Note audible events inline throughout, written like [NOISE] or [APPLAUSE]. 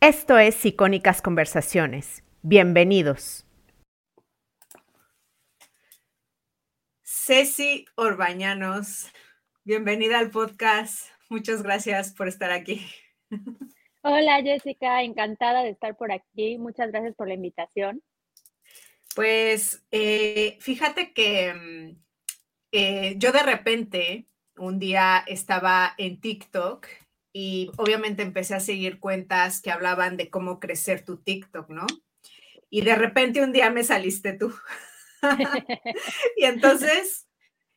Esto es Icónicas Conversaciones. Bienvenidos. Ceci Orbañanos, bienvenida al podcast. Muchas gracias por estar aquí. Hola Jessica, encantada de estar por aquí. Muchas gracias por la invitación. Pues eh, fíjate que mm, eh, yo de repente un día estaba en TikTok y obviamente empecé a seguir cuentas que hablaban de cómo crecer tu TikTok, ¿no? Y de repente un día me saliste tú. [LAUGHS] y entonces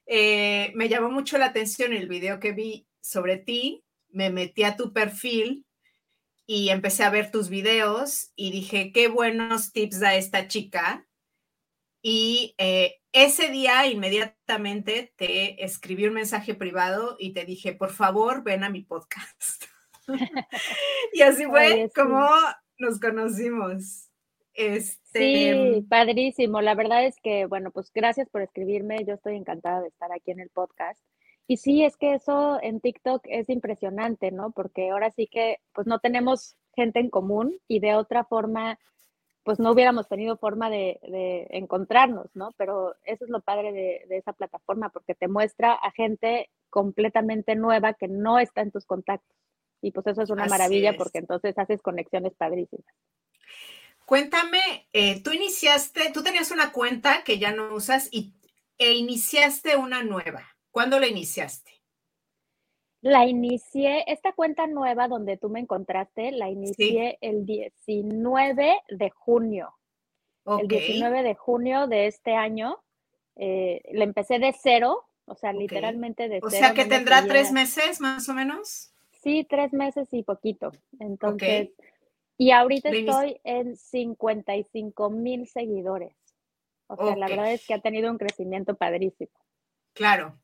eh, me llamó mucho la atención el video que vi sobre ti, me metí a tu perfil y empecé a ver tus videos y dije, qué buenos tips da esta chica. Y eh, ese día inmediatamente te escribí un mensaje privado y te dije, por favor, ven a mi podcast. [LAUGHS] y así fue como nos conocimos. Este... Sí, padrísimo. La verdad es que, bueno, pues gracias por escribirme. Yo estoy encantada de estar aquí en el podcast. Y sí, es que eso en TikTok es impresionante, ¿no? Porque ahora sí que, pues no tenemos gente en común y de otra forma pues no hubiéramos tenido forma de, encontrarnos, ¿no? Pero eso es lo padre de, esa plataforma, porque te muestra a gente completamente nueva que no está en tus contactos. Y pues eso es una maravilla porque entonces haces conexiones padrísimas. Cuéntame, eh, tú iniciaste, tú tenías una cuenta que ya no usas y, e iniciaste una nueva. ¿Cuándo la iniciaste? La inicié, esta cuenta nueva donde tú me encontraste, la inicié el 19 de junio. El 19 de junio de este año. Eh, la empecé de cero, o sea, literalmente de cero. O sea, que tendrá tres meses más o menos. Sí, tres meses y poquito. Entonces, y ahorita estoy en 55 mil seguidores. O sea, la verdad es que ha tenido un crecimiento padrísimo. Claro.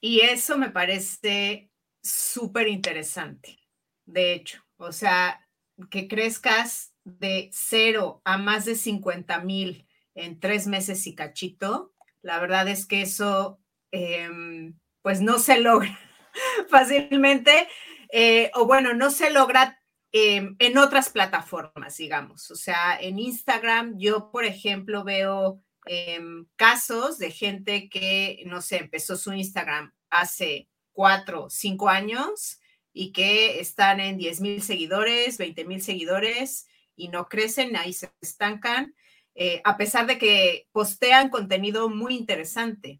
Y eso me parece súper interesante, de hecho. O sea, que crezcas de cero a más de 50 mil en tres meses y cachito, la verdad es que eso, em, pues no se logra [LAUGHS] fácilmente, eh, o bueno, no se logra em, en otras plataformas, digamos. O sea, en Instagram, yo, por ejemplo, veo Em, casos de gente que, no sé, empezó su Instagram hace cuatro, cinco años y que están en 10 mil seguidores, 20 mil seguidores y no crecen, ahí se estancan, eh, a pesar de que postean contenido muy interesante.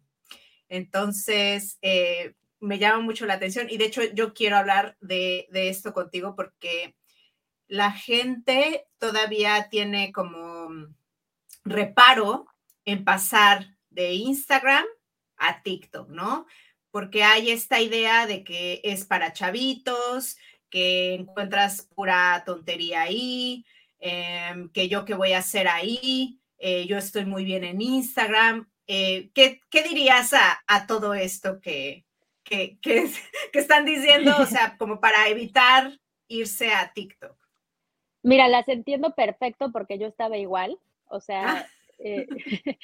Entonces, eh, me llama mucho la atención y de hecho yo quiero hablar de, de esto contigo porque la gente todavía tiene como reparo en pasar de Instagram a TikTok, ¿no? Porque hay esta idea de que es para chavitos, que encuentras pura tontería ahí, em, que yo qué voy a hacer ahí, eh, yo estoy muy bien en Instagram. Eh, ¿qué, dirías a, todo esto que, que, [LAUGHS] que, están diciendo, o sea, como para evitar irse a TikTok? Mira, las entiendo perfecto porque yo estaba igual, o sea, ah. Eh, [LAUGHS]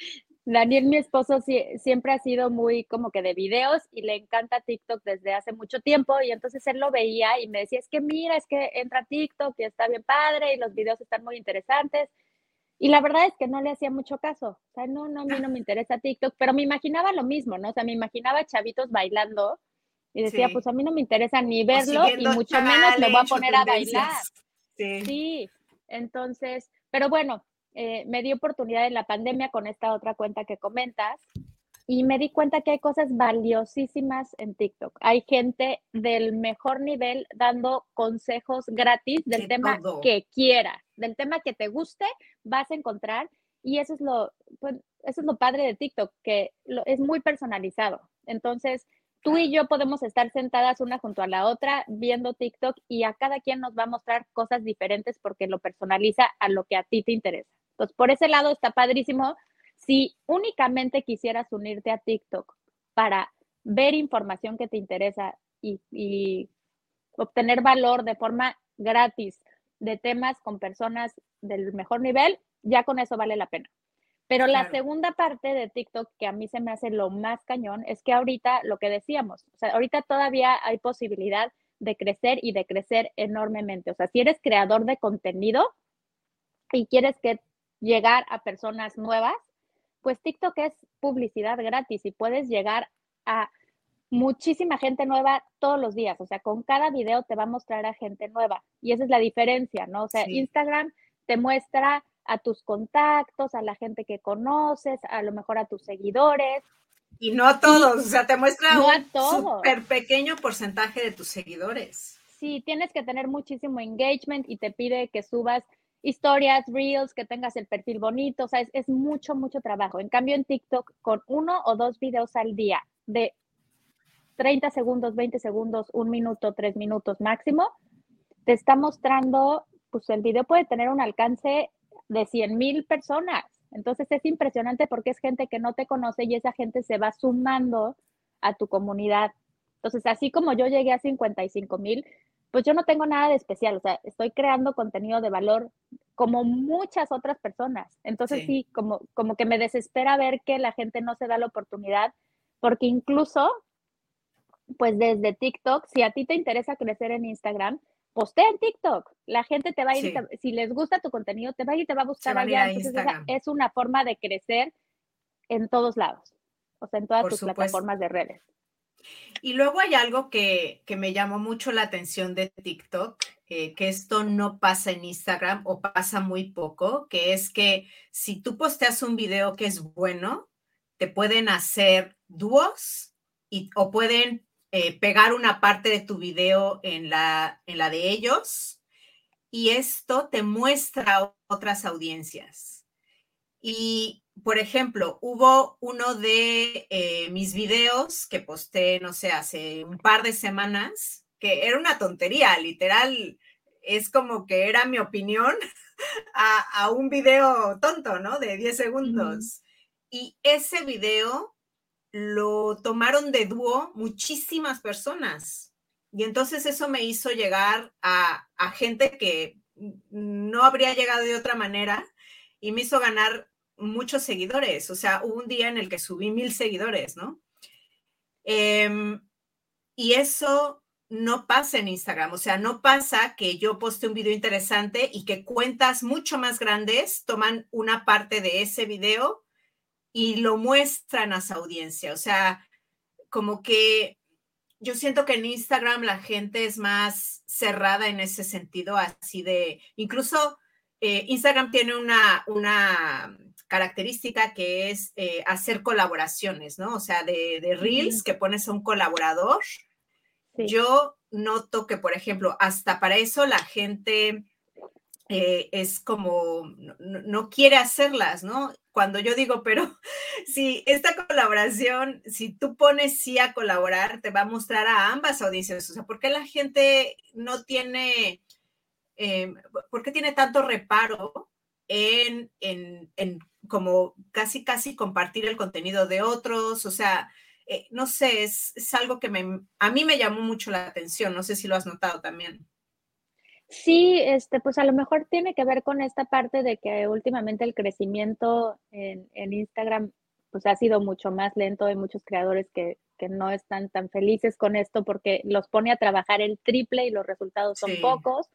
Daniel, mi esposo, siempre ha sido muy como que de videos y le encanta TikTok desde hace mucho tiempo y entonces él lo veía y me decía, es que mira, es que entra TikTok y está bien padre y los videos están muy interesantes. Y la verdad es que no le hacía mucho caso. O sea, no, no, a mí no me interesa TikTok, pero me imaginaba lo mismo, ¿no? O sea, me imaginaba chavitos bailando y decía, pues a mí no me interesa ni verlo y mucho menos me voy a poner a bailar. Sí. sí. Entonces, pero bueno, eh, me di oportunidad en la pandemia con esta otra cuenta que comentas y me di cuenta que hay cosas valiosísimas en TikTok. Hay gente del mejor nivel dando consejos gratis del tema que quiera, del tema que te guste, vas a encontrar y eso es lo, pues, eso es lo padre de TikTok, que es muy personalizado. Entonces, tú y yo podemos estar sentadas una junto a la otra viendo TikTok y a cada quien nos va a mostrar cosas diferentes porque lo personaliza a lo que a ti te interesa. Entonces, por ese lado está padrísimo. Si únicamente quisieras unirte a TikTok para ver información que te interesa y, obtener valor de forma gratis de temas con personas del mejor nivel, ya con eso vale la pena. Pero la segunda parte de TikTok que a mí se me hace lo más cañón es que ahorita lo que decíamos, o sea, ahorita todavía hay posibilidad de crecer y de crecer enormemente. O sea, si eres creador de contenido y quieres que llegar a personas nuevas, pues TikTok es publicidad gratis y puedes llegar a muchísima gente nueva todos los días. O sea, con cada video te va a mostrar a gente nueva. Y esa es la diferencia, ¿no? O sea, Instagram te muestra a tus contactos, a la gente que conoces, a lo mejor a tus seguidores. Y no a todos, o sea, te muestra un súper pequeño porcentaje de tus seguidores. Sí, tienes que tener muchísimo engagement y te pide que subas historias, reels, que tengas el perfil bonito, o sea, es, mucho, mucho trabajo. En cambio, en TikTok, con uno o dos videos al día de 30 segundos, 20 segundos, un minuto, tres minutos máximo, te está mostrando, pues el video puede tener un alcance de 100 mil personas. Entonces es impresionante porque es gente que no te conoce y esa gente se va sumando a tu comunidad. Entonces, así como yo llegué a 55 mil, pues yo no tengo nada de especial, o sea, estoy creando contenido de valor como muchas otras personas. Entonces sí, como, como que me desespera ver que la gente no se da la oportunidad, porque incluso, pues desde TikTok, si a ti te interesa crecer en Instagram, postea en TikTok. La gente te va a ir, si les gusta tu contenido, te va a ir y te va a buscar allá. Entonces, es una forma de crecer en todos lados, o sea, en todas tus plataformas de redes. Y luego hay algo que, me llamó mucho la atención de TikTok, eh, que esto no pasa en Instagram o pasa muy poco, que es que si tú posteas un video que es bueno, te pueden hacer dúos y, o pueden eh, pegar una parte de tu video en la, en la de ellos y esto te muestra otras audiencias. Y, por ejemplo, hubo uno de eh, mis videos que posté, no sé, hace un par de semanas, que era una tontería, literal, es como que era mi opinión [LAUGHS] a, un video tonto, ¿no? De 10 segundos. Y ese video lo tomaron de dúo muchísimas personas. Y entonces eso me hizo llegar a, gente que no habría llegado de otra manera y me hizo ganar muchos seguidores. O sea, hubo un día en el que subí mil seguidores, ¿no? Em, y eso no pasa en Instagram. O sea, no pasa que yo poste un video interesante y que cuentas mucho más grandes toman una parte de ese video y lo muestran a su audiencia. O sea, como que yo siento que en Instagram la gente es más cerrada en ese sentido, así de, incluso eh, Instagram tiene una, una característica que es eh, hacer colaboraciones, ¿no? O sea, de, reels que pones a un colaborador. Yo noto que, por ejemplo, hasta para eso la gente eh, es como, no, quiere hacerlas, ¿no? Cuando yo digo, pero [LAUGHS] si esta colaboración, si tú pones sí a colaborar, te va a mostrar a ambas audiencias. O sea, ¿por qué la gente no tiene, eh, por qué tiene tanto reparo en, en, en, como casi, casi compartir el contenido de otros? O sea, eh, no sé, es, es algo que me, a mí me llamó mucho la atención. No sé si lo has notado también. Sí, este, pues a lo mejor tiene que ver con esta parte de que últimamente el crecimiento en, Instagram pues ha sido mucho más lento. Hay muchos creadores que, no están tan felices con esto porque los pone a trabajar el triple y los resultados son pocos.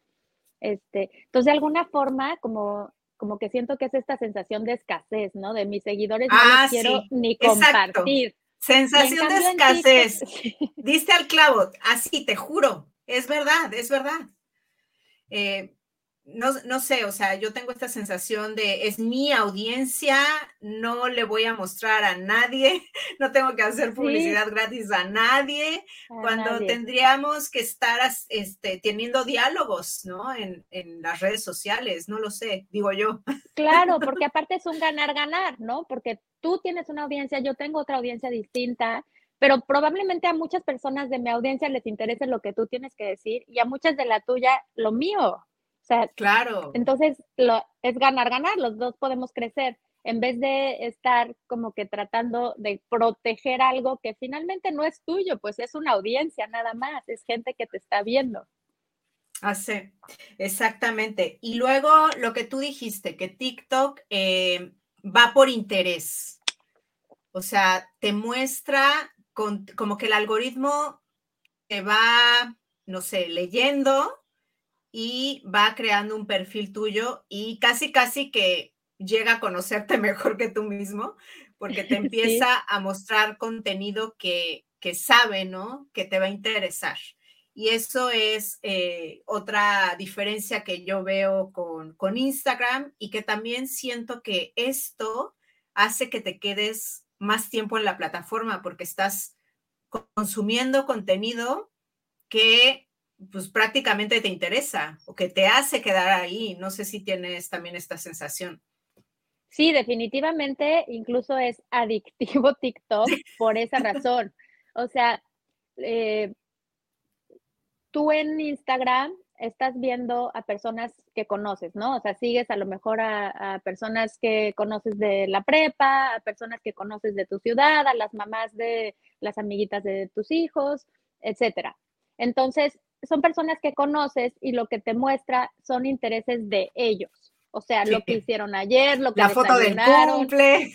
Este, entonces, de alguna forma, como, como que siento que es esta sensación de escasez, ¿no? De mis seguidores no ah, quiero ni compartir. Sensación de escasez. [LAUGHS] Diste al clavo, así te juro, es verdad, es verdad. Eh, no, no, sé, o sea, yo tengo esta sensación de es mi audiencia, no le voy a mostrar a nadie, [LAUGHS] no tengo que hacer publicidad gratis a nadie, cuando tendríamos que estar este, teniendo diálogos, ¿no? En, en, las redes sociales, no lo sé, digo yo. Claro, [LAUGHS] porque aparte es un ganar-ganar, ¿no? Porque tú tienes una audiencia, yo tengo otra audiencia distinta, pero probablemente a muchas personas de mi audiencia les interese lo que tú tienes que decir y a muchas de la tuya lo mío. O sea, claro. Entonces, lo, es ganar, ganar, los dos podemos crecer en vez de estar como que tratando de proteger algo que finalmente no es tuyo, pues es una audiencia nada más, es gente que te está viendo. Así, exactamente. Y luego lo que tú dijiste, que TikTok eh, va por interés. O sea, te muestra como que el algoritmo te va no sé, leyendo y va creando un perfil tuyo y casi, casi que llega a conocerte [LAUGHS] mejor que tú mismo, porque te [LAUGHS] empieza a mostrar contenido que, que sabe, ¿no? Que te va a interesar. Y eso es eh, otra diferencia que yo veo con, con Instagram y que también siento que esto hace que te quedes más tiempo en la plataforma porque estás consumiendo contenido que pues prácticamente te interesa o que te hace quedar ahí. No sé si tienes también esta sensación. Sí, definitivamente, incluso es adictivo [LAUGHS] TikTok por esa razón. O sea, eh, tú en Instagram estás viendo a personas que conoces, ¿no? O sea, sigues a lo mejor a, personas que conoces de la prepa, a personas que conoces de tu ciudad, a las mamás de las amiguitas de tus hijos, etcétera. Entonces, son personas que conoces y lo que te muestra son intereses de ellos. O sea, lo que hicieron ayer, lo que La foto del cumple.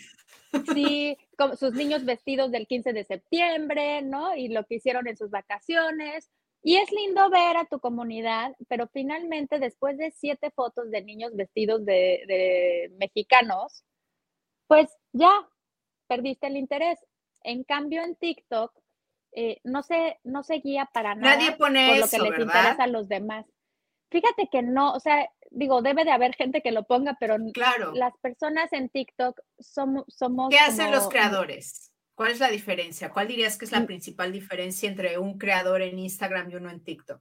Sí, sus niños vestidos del 15 de septiembre, ¿no? Y lo que hicieron en sus vacaciones. Y es lindo ver a tu comunidad, pero finalmente después de siete fotos de niños vestidos de, mexicanos, pues ya perdiste el interés. En cambio, en TikTok eh, no, se, no se guía para nada Nadie pone por lo que les interesa a los demás. Fíjate que no, o sea, digo, debe de haber gente que lo ponga, pero claro. las personas en TikTok somos... somos ¿Qué hacen los creadores? ¿Cuál es la diferencia? ¿Cuál dirías que es la mm. principal diferencia entre un creador en Instagram y uno en TikTok?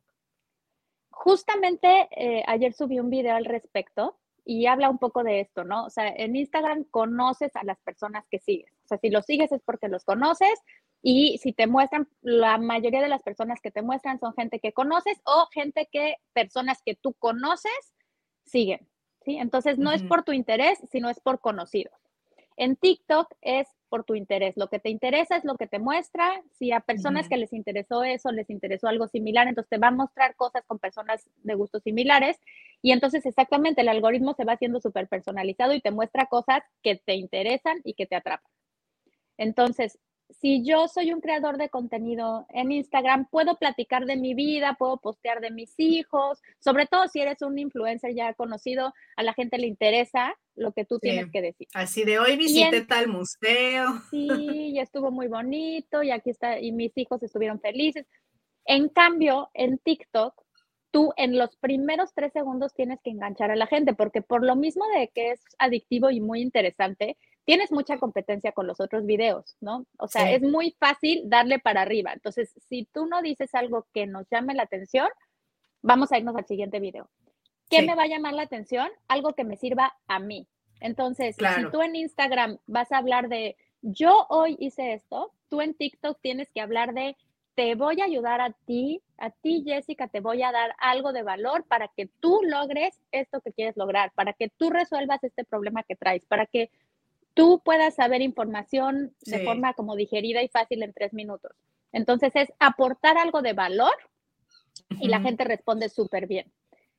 Justamente eh, ayer subí un video al respecto y habla un poco de esto, ¿no? O sea, en Instagram conoces a las personas que sigues. O sea, si los sigues es porque los conoces y si te muestran, la mayoría de las personas que te muestran son gente que conoces o gente que, personas que tú conoces, siguen. ¿sí? Entonces, no es por tu interés, sino es por conocidos. En TikTok es por tu interés. Lo que te interesa es lo que te muestra. Si a personas que les interesó eso, les interesó algo similar, entonces te va a mostrar cosas con personas de gustos similares. Y entonces exactamente el algoritmo se va haciendo súper personalizado y te muestra cosas que te interesan y que te atrapan. Entonces, si yo soy un creador de contenido en Instagram, puedo platicar de mi vida, puedo postear de mis hijos, sobre todo si eres un influencer ya conocido, a la gente le interesa lo que tú tienes que decir. Así de hoy visité tal museo. [LAUGHS] Sí, ya estuvo muy bonito y aquí está, y mis hijos estuvieron felices. En cambio, en TikTok, tú en los primeros tres segundos tienes que enganchar a la gente, porque por lo mismo de que es adictivo y muy interesante, tienes mucha competencia con los otros videos, ¿no? O sea, es muy fácil darle para arriba. Entonces, si tú no dices algo que nos llame la atención, vamos a irnos al siguiente video. ¿Qué me va a llamar la atención? Algo que me sirva a mí. Entonces, si tú en Instagram vas a hablar de yo hoy hice esto, tú en TikTok tienes que hablar de te voy a ayudar a ti, a ti Jessica, te voy a dar algo de valor para que tú logres esto que quieres lograr, para que tú resuelvas este problema que traes, para que tú puedas saber información de forma como digerida y fácil en tres minutos. Entonces es aportar algo de valor y la gente responde súper bien.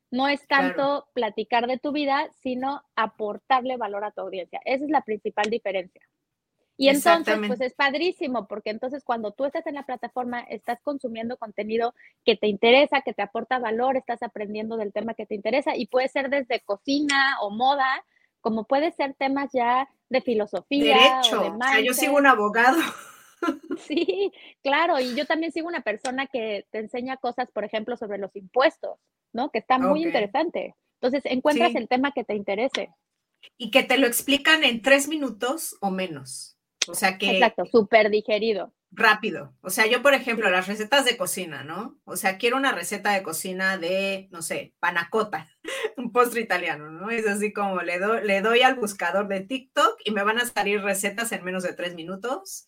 No es tanto platicar de tu vida, sino aportarle valor a tu audiencia. Esa es la principal diferencia. Y entonces, pues es padrísimo, porque entonces cuando tú estás en la plataforma, estás consumiendo contenido que te interesa, que te aporta valor, estás aprendiendo del tema que te interesa y puede ser desde cocina o moda, como puede ser temas ya de filosofía. Derecho, o, sea, yo sigo un abogado. [LAUGHS] Sí, claro, y yo también sigo una persona que te enseña cosas, por ejemplo, sobre los impuestos, ¿no? Que está muy interesante. Entonces, encuentras el tema que te interese. Y que te lo explican en tres minutos o menos. O sea que. Exacto, súper digerido rápido. O sea, yo, por ejemplo, las recetas de cocina, ¿no? O sea, quiero una receta de cocina de, no sé, panacota, [LAUGHS] un postre italiano, ¿no? Es así como le, le doy al buscador de TikTok y me van a salir recetas en menos de tres minutos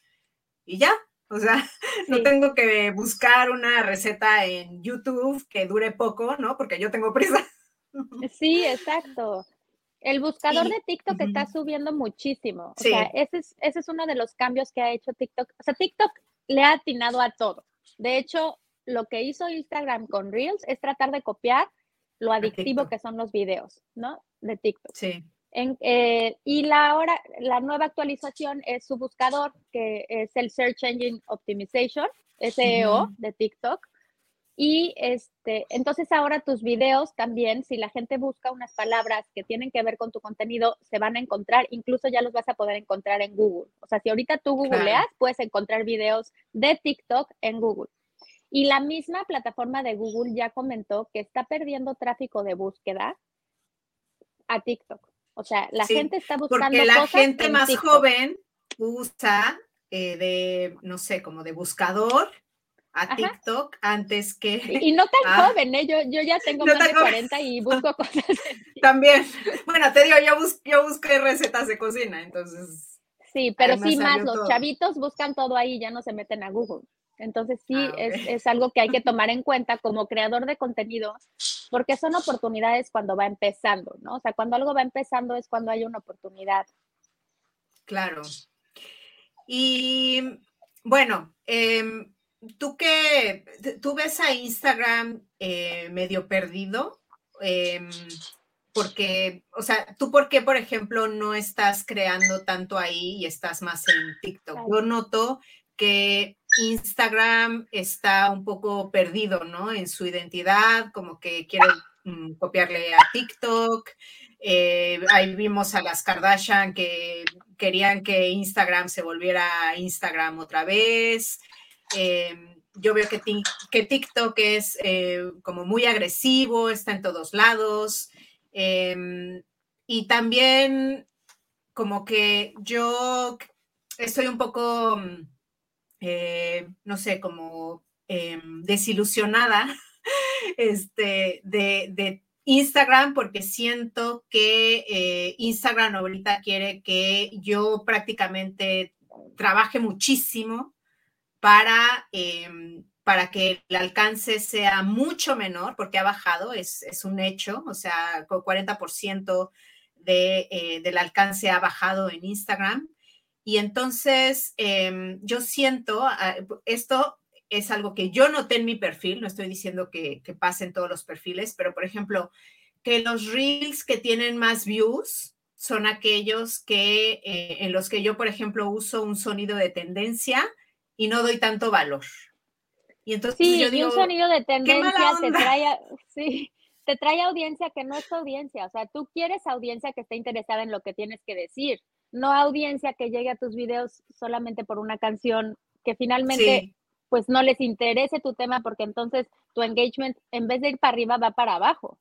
y ya. O sea, [LAUGHS] no tengo que buscar una receta en YouTube que dure poco, ¿no? Porque yo tengo prisa. Sí, exacto. El buscador de TikTok está subiendo muchísimo. O sea, ese es, ese es uno de los cambios que ha hecho TikTok. O sea, TikTok le ha atinado a todo. De hecho, lo que hizo Instagram con Reels es tratar de copiar lo adictivo que son los videos, ¿no? De TikTok. Sí. Eh, y la, ahora, la nueva actualización es su buscador, que es el Search Engine Optimization, SEO de TikTok. Y este, entonces ahora tus videos también, si la gente busca unas palabras que tienen que ver con tu contenido, se van a encontrar, incluso ya los vas a poder encontrar en Google. O sea, si ahorita tú googleas, puedes encontrar videos de TikTok en Google. Y la misma plataforma de Google ya comentó que está perdiendo tráfico de búsqueda a TikTok. O sea, la gente está buscando. Porque la gente más joven usa eh, de, no sé, como de buscador a TikTok antes que... Y, no tan joven, ¿eh? Yo, yo ya tengo más de 40 y busco [LAUGHS] cosas. También. Bueno, te digo, yo, yo busqué recetas de cocina, entonces... Sí, pero sí más, los chavitos buscan todo ahí, ya no se meten a Google. Entonces sí, ah, es, es, algo que hay que [LAUGHS] tomar en cuenta como creador de contenido, porque son oportunidades cuando va empezando, ¿no? O sea, cuando algo va empezando es cuando hay una oportunidad. Claro. Y bueno, eh, tú que tú ves a Instagram eh, medio perdido, em, porque, o sea, tú por qué, por ejemplo, no estás creando tanto ahí y estás más en TikTok. Yo noto que Instagram está un poco perdido, ¿no? En su identidad, como que quiere mm, copiarle a TikTok. Eh, ahí vimos a las Kardashian que querían que Instagram se volviera Instagram otra vez. Em, yo veo que, que TikTok es eh, como muy agresivo, está en todos lados. Em, y también como que yo estoy un poco, mm, eh, no sé, como em, desilusionada [LAUGHS] este, de, Instagram porque siento que eh, Instagram ahorita quiere que yo prácticamente trabaje muchísimo para, em, para que el alcance sea mucho menor, porque ha bajado, es, un hecho, o sea, con 40% de, eh, del alcance ha bajado en Instagram. Y entonces em, yo siento, ah, esto es algo que yo noté en mi perfil, no estoy diciendo que, que pasen todos los perfiles, pero por ejemplo, que los reels que tienen más views son aquellos que eh, en los que yo, por ejemplo, uso un sonido de tendencia y no doy tanto valor. Y entonces sí, yo digo, un sonido de tendencia te trae, sí, te trae audiencia que no es tu audiencia. O sea, tú quieres audiencia que esté interesada en lo que tienes que decir, no audiencia que llegue a tus videos solamente por una canción que finalmente pues no les interese tu tema porque entonces tu engagement en vez de ir para arriba va para abajo.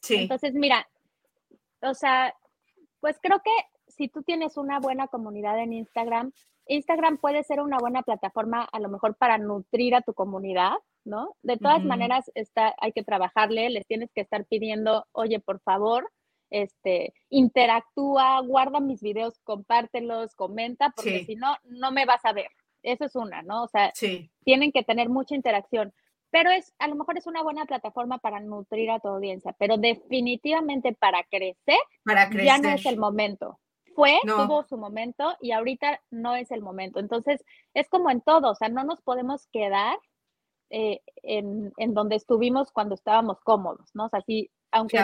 Sí. Entonces, mira, o sea, pues creo que si tú tienes una buena comunidad en Instagram, Instagram puede ser una buena plataforma a lo mejor para nutrir a tu comunidad, ¿no? De todas maneras, está, hay que trabajarle, les tienes que estar pidiendo, oye, por favor, este, interactúa, guarda mis videos, compártelos, comenta, porque si no, no me vas a ver. Eso es una, ¿no? O sea, tienen que tener mucha interacción. Pero es, a lo mejor es una buena plataforma para nutrir a tu audiencia, pero definitivamente para crecer, para crecer. ya no es el momento fue, tuvo su momento y ahorita no es el momento. Entonces, es como en todo, o sea, no nos podemos quedar eh, en, donde estuvimos cuando estábamos cómodos, ¿no? O sea, sí, aunque,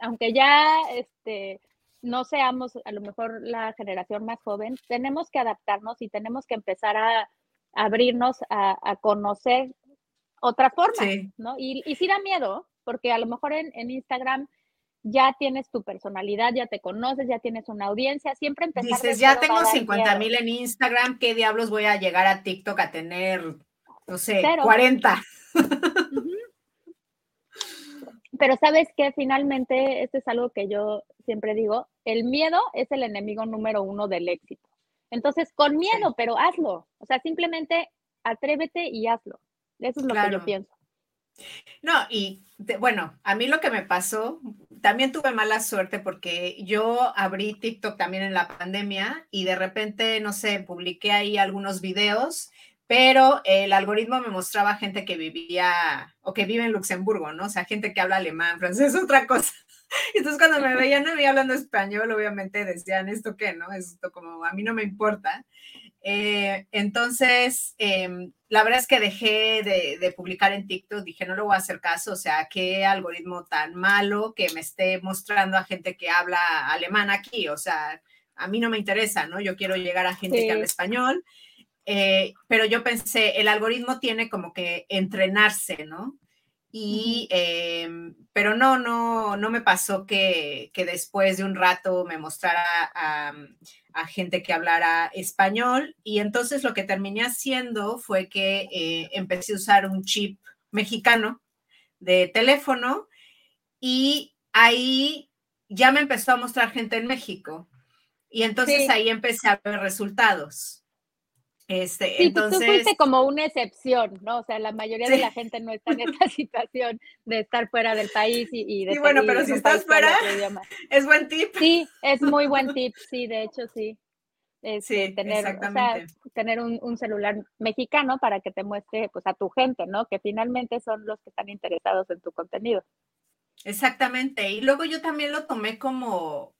aunque ya este, no seamos a lo mejor la generación más joven, tenemos que adaptarnos y tenemos que empezar a, abrirnos a, conocer otra forma, ¿no? Y, y sí da miedo, porque a lo mejor en, en Instagram ya tienes tu personalidad, ya te conoces, ya tienes una audiencia, siempre empezar Dices, ya tengo 50 mil en Instagram, ¿qué diablos voy a llegar a TikTok a tener, no sé, 40? Pero sabes que finalmente, esto es algo que yo siempre digo, el miedo es el enemigo número uno del éxito. Entonces, con miedo, pero hazlo. O sea, simplemente atrévete y hazlo. Eso es lo que yo pienso. No, y bueno, a mí lo que me pasó, también tuve mala suerte porque yo abrí TikTok también en la pandemia y de repente, no sé, publiqué ahí algunos videos, pero el algoritmo me mostraba gente que vivía o que vive en Luxemburgo, ¿no? O sea, gente que habla alemán, francés, [LAUGHS] otra cosa. Entonces cuando me veían a mí hablando español, obviamente decían, ¿esto qué, no? Esto como a mí no me importa. Eh, entonces, em, la verdad es que dejé de, publicar en TikTok, dije, no le voy a hacer caso, o sea, qué algoritmo tan malo que me esté mostrando a gente que habla alemán aquí, o sea, a mí no me interesa, ¿no? Yo quiero llegar a gente que habla español, eh, pero yo pensé, el algoritmo tiene como que entrenarse, ¿no? Y, em, pero no, no, no me pasó que, que, después de un rato me mostrara a, a, gente que hablara español. Y entonces lo que terminé haciendo fue que eh, empecé a usar un chip mexicano de teléfono y ahí ya me empezó a mostrar gente en México. Y entonces ahí empecé a ver resultados. Este, sí, entonces... tú fuiste como una excepción, ¿no? O sea, la mayoría de la gente no está en esta [LAUGHS] situación de estar fuera del país y, de... Sí, bueno, pero si estás fuera, [LAUGHS] es buen tip. Sí, es muy buen [LAUGHS] tip, sí, de hecho, sí. Este, sí, tener, o sea, tener un, un, celular mexicano para que te muestre pues a tu gente, ¿no? Que finalmente son los que están interesados en tu contenido. Exactamente. Y luego yo también lo tomé como,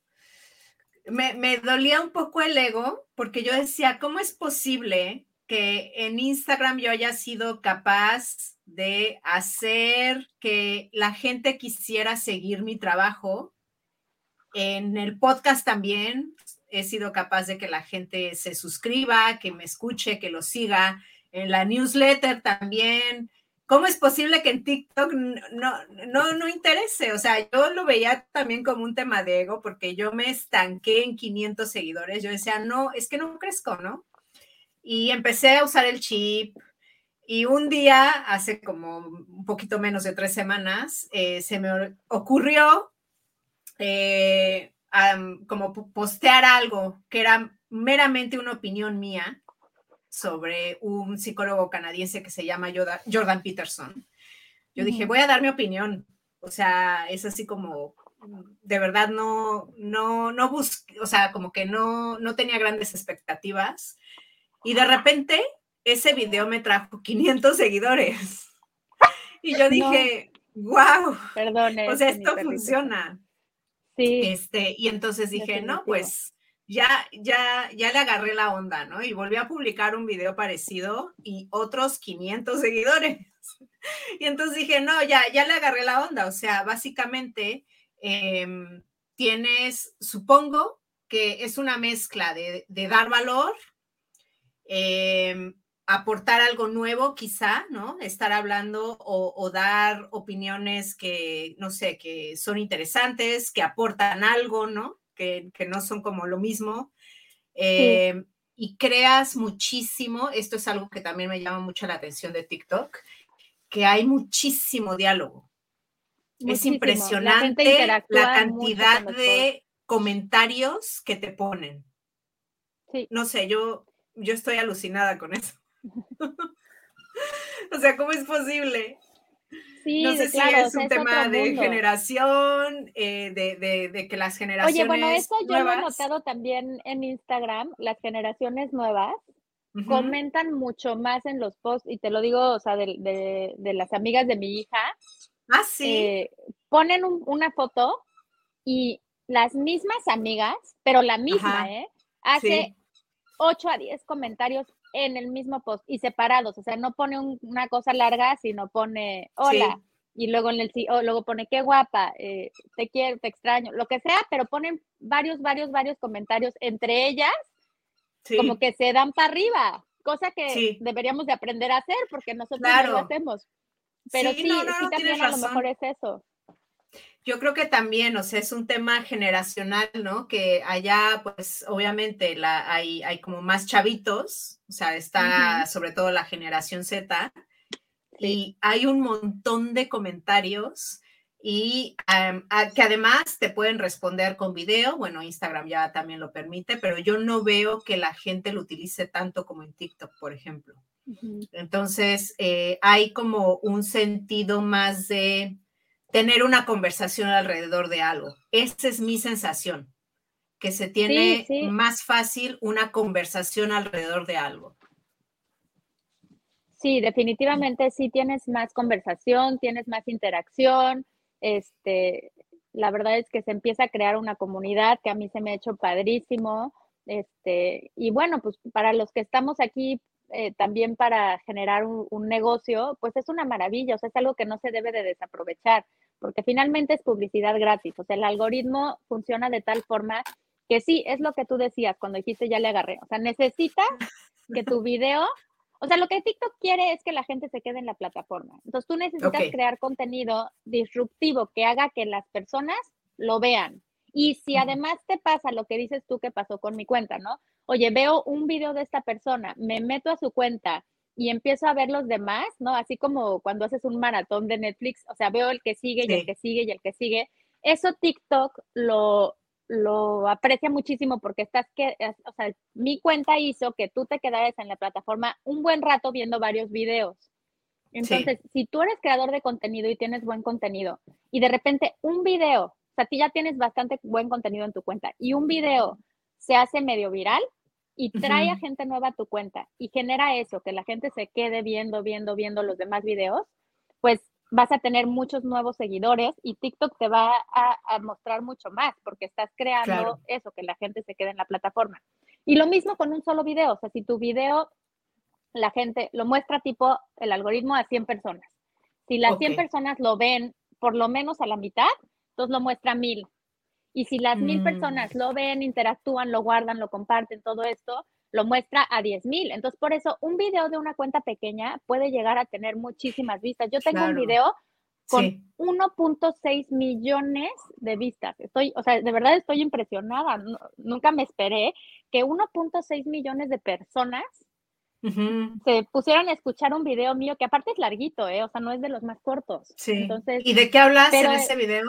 me, dolía un poco el ego porque yo decía, ¿cómo es posible que en Instagram yo haya sido capaz de hacer que la gente quisiera seguir mi trabajo? En el podcast también he sido capaz de que la gente se suscriba, que me escuche, que lo siga. En la newsletter también ¿Cómo es posible que en TikTok no, no, no interese? O sea, yo lo veía también como un tema de ego porque yo me estanqué en 500 seguidores. Yo decía, no, es que no crezco, ¿no? Y empecé a usar el chip. Y un día, hace como un poquito menos de tres semanas, eh, se me ocurrió eh, como postear algo que era meramente una opinión mía sobre un psicólogo canadiense que se llama Jordan Peterson. Yo dije, voy a dar mi opinión. O sea, es así como, de verdad no, no, no busqué, o sea, como que no, no tenía grandes expectativas. Y de repente, ese video me trajo 500 seguidores. [LAUGHS] Y yo dije, wow, Perdón, o sea, esto funciona. Sí. Este, y entonces dije, no, pues ya, ya, ya le agarré la onda, ¿no? Y volví a publicar un video parecido y otros 500 seguidores. [LAUGHS] Y entonces dije, no, ya, ya le agarré la onda. O sea, básicamente em, tienes, supongo que es una mezcla de, dar valor, em, aportar algo nuevo quizá, ¿no? Estar hablando o, o, dar opiniones que, no sé, que son interesantes, que aportan algo, ¿no? Que, no son como lo mismo. Eh, y creas muchísimo, esto es algo que también me llama mucho la atención de TikTok, que hay muchísimo diálogo. Es impresionante la, cantidad de comentarios que te ponen. No sé, yo, yo estoy alucinada con eso. [LAUGHS] o sea, ¿cómo es posible? Sí, no sé si es un tema de generación, eh, de, que las generaciones. Oye, bueno, eso yo lo he notado también en Instagram, las generaciones nuevas comentan mucho más en los posts, y te lo digo, o sea, de, las amigas de mi hija. Ah, sí. Eh, ponen una foto y las mismas amigas, pero la misma, ¿eh? Hace 8 a 10 comentarios en el mismo post y separados, o sea, no pone una cosa larga, sino pone hola. Y luego en el o luego pone qué guapa, eh, te quiero, te extraño, lo que sea, pero ponen varios, varios, varios comentarios entre ellas, como que se dan para arriba, cosa que deberíamos de aprender a hacer porque nosotros no lo hacemos. Pero sí, sí, también a lo mejor es eso. Yo creo que también, o sea, es un tema generacional, ¿no? Que allá, pues, obviamente la, hay, hay como más chavitos, o sea, está sobre todo la generación Z, y hay un montón de comentarios y que además te pueden responder con video, bueno, Instagram ya también lo permite, pero yo no veo que la gente lo utilice tanto como en TikTok, por ejemplo. Entonces, eh, hay como un sentido más de tener una conversación alrededor de algo. Esa es mi sensación, que se tiene más fácil una conversación alrededor de algo. Sí, definitivamente sí tienes más conversación, tienes más interacción. Este, la verdad es que se empieza a crear una comunidad que a mí se me ha hecho padrísimo. Este, y bueno, pues para los que estamos aquí eh, también para generar un, un, negocio, pues es una maravilla, o sea, es algo que no se debe de desaprovechar porque finalmente es publicidad gratis. O sea, el algoritmo funciona de tal forma que sí, es lo que tú decías cuando dijiste ya le agarré. O sea, necesita que tu [LAUGHS] video, O sea, lo que TikTok quiere es que la gente se quede en la plataforma. Entonces tú necesitas crear contenido disruptivo que haga que las personas lo vean. Y si además te pasa lo que dices tú que pasó con mi cuenta, ¿no? Oye, veo un video de esta persona, me meto a su cuenta y empiezo a ver los demás, ¿no? Así como cuando haces un maratón de Netflix, o sea, veo el que sigue y el que sigue y el que sigue. Eso TikTok lo, lo aprecia muchísimo porque estás que, o sea, mi cuenta hizo que tú te quedaras en la plataforma un buen rato viendo varios videos. Entonces, si tú eres creador de contenido y tienes buen contenido y de repente un video, o sea, tú ya tienes bastante buen contenido en tu cuenta y un video se hace medio viral y trae a gente nueva a tu cuenta y genera eso, que la gente se quede viendo, viendo, viendo los demás videos, pues vas a tener muchos nuevos seguidores y TikTok te va a, mostrar mucho más porque estás creando eso, que la gente se quede en la plataforma. Y lo mismo con un solo video, o sea, si tu video la gente lo muestra tipo el algoritmo a 100 personas. Si las 100 personas lo ven por lo menos a la mitad, entonces lo muestra a mil. Y si las mil mm. personas lo ven, interactúan, lo guardan, lo comparten, todo esto, lo muestra a 10 mil. Entonces, por eso, un video de una cuenta pequeña puede llegar a tener muchísimas vistas. Yo tengo un video con 1.6 millones de vistas. Estoy, o sea, de verdad estoy impresionada. nunca me esperé que 1.6 millones de personas se pusieran a escuchar un video mío que aparte es larguito, ¿eh? O sea, no es de los más cortos. Sí. Entonces, ¿Y de qué hablas en ese video?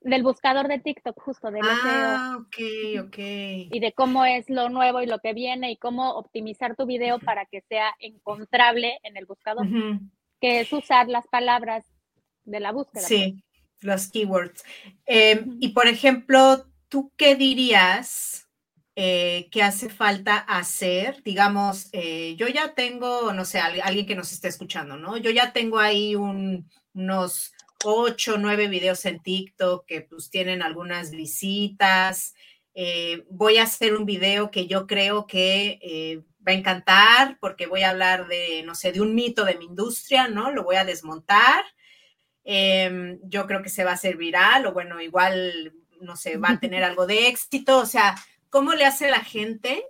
Del buscador de TikTok, justo del ah, ok, ok. Y de cómo es lo nuevo y lo que viene y cómo optimizar tu video para que sea encontrable en el buscador, que es usar las palabras de la búsqueda. Sí, los keywords. Em, y por ejemplo, ¿tú qué dirías eh, que hace falta hacer? Digamos, eh, yo ya tengo, no sé, alguien que nos esté escuchando, ¿no? Yo ya tengo ahí unos ocho, nueve videos en TikTok que pues tienen algunas visitas. Eh, voy a hacer un video que yo creo que eh, va a encantar porque voy a hablar de, no sé, de un mito de mi industria, ¿no? Lo voy a desmontar. Em, yo creo que se va a hacer viral o bueno, igual, no sé, va a [LAUGHS] tener algo de éxito. O sea, ¿cómo le hace la gente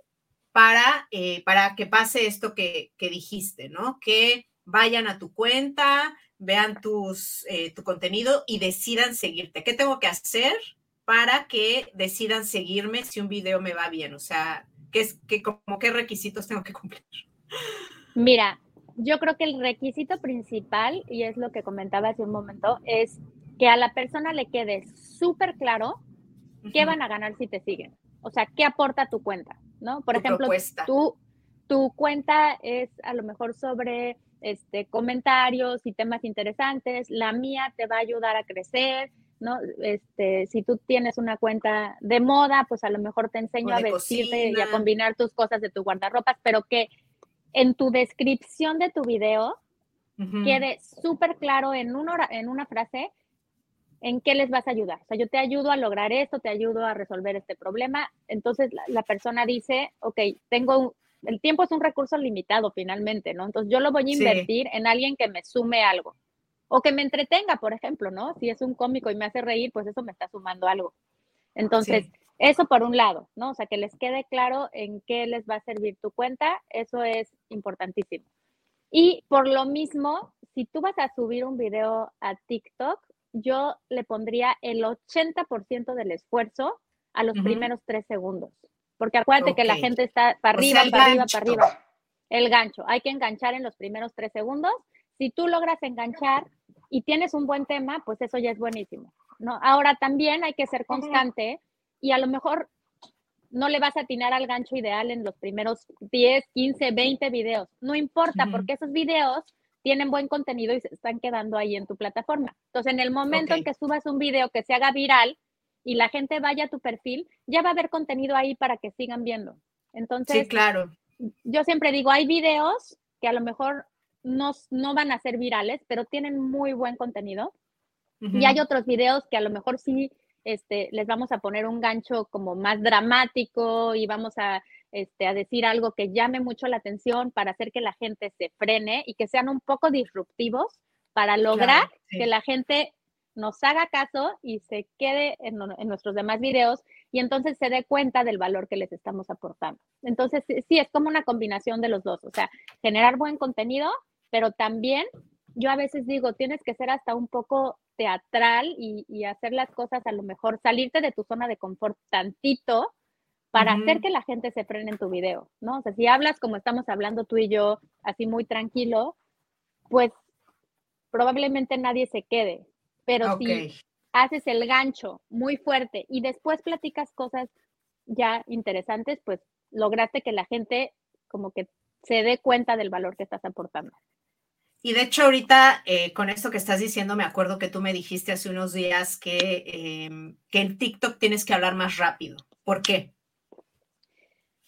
para, eh, para que pase esto que, que dijiste, ¿no? Que vayan a tu cuenta, vean tus, eh, tu contenido y decidan seguirte. ¿Qué tengo que hacer para que decidan seguirme si un video me va bien? O sea, ¿qué, es, qué, como, ¿qué requisitos tengo que cumplir? Mira, yo creo que el requisito principal, y es lo que comentaba hace un momento, es que a la persona le quede súper claro qué van a ganar si te siguen. O sea, qué aporta tu cuenta, ¿no? Por ejemplo, tú, tu cuenta es a lo mejor sobre este, comentarios y temas interesantes. La mía te va a ayudar a crecer, ¿no? Este, si tú tienes una cuenta de moda, pues a lo mejor te enseño a vestirte y a combinar tus cosas de tu guardarropas, pero que en tu descripción de tu video quede súper claro en una, en una frase en qué les vas a ayudar. O sea, yo te ayudo a lograr esto, te ayudo a resolver este problema. Entonces la, la persona dice, ok, tengo el tiempo es un recurso limitado finalmente, ¿no? Entonces yo lo voy a invertir en alguien que me sume algo o que me entretenga, por ejemplo, ¿no? Si es un cómico y me hace reír, pues eso me está sumando algo. Entonces, eso por un lado, ¿no? O sea, que les quede claro en qué les va a servir tu cuenta, eso es importantísimo. Y por lo mismo, si tú vas a subir un video a TikTok, yo le pondría el 80% del esfuerzo a los primeros tres segundos. Porque acuérdate que la gente está para arriba, para arriba, para arriba. El gancho. Hay que enganchar en los primeros tres segundos. Si tú logras enganchar y tienes un buen tema, pues eso ya es buenísimo. ¿no? Ahora también hay que ser constante y a lo mejor no le vas a atinar al gancho ideal en los primeros 10, 15, 20 videos. No importa, porque esos videos tienen buen contenido y se están quedando ahí en tu plataforma. Entonces, en el momento en que subas un video que se haga viral, y la gente vaya a tu perfil, ya va a haber contenido ahí para que sigan viendo. Entonces, sí, claro. Yo siempre digo, hay videos que a lo mejor no, no van a ser virales, pero tienen muy buen contenido. Y hay otros videos que a lo mejor sí este, les vamos a poner un gancho como más dramático y vamos a, este, a decir algo que llame mucho la atención para hacer que la gente se frene y que sean un poco disruptivos para lograr que la gente nos haga caso y se quede en, nuestros demás videos y entonces se dé cuenta del valor que les estamos aportando. Entonces, sí, es como una combinación de los dos, o sea, generar buen contenido, pero también yo a veces digo, tienes que ser hasta un poco teatral y, hacer las cosas a lo mejor, salirte de tu zona de confort tantito para hacer que la gente se frene en tu video, ¿no? O sea, si hablas como estamos hablando tú y yo, así muy tranquilo, pues probablemente nadie se quede, pero si haces el gancho muy fuerte y después platicas cosas ya interesantes, pues lograste que la gente como que se dé cuenta del valor que estás aportando. Y de hecho, ahorita eh, con esto que estás diciendo, me acuerdo que tú me dijiste hace unos días que, em, que en TikTok tienes que hablar más rápido. ¿Por qué?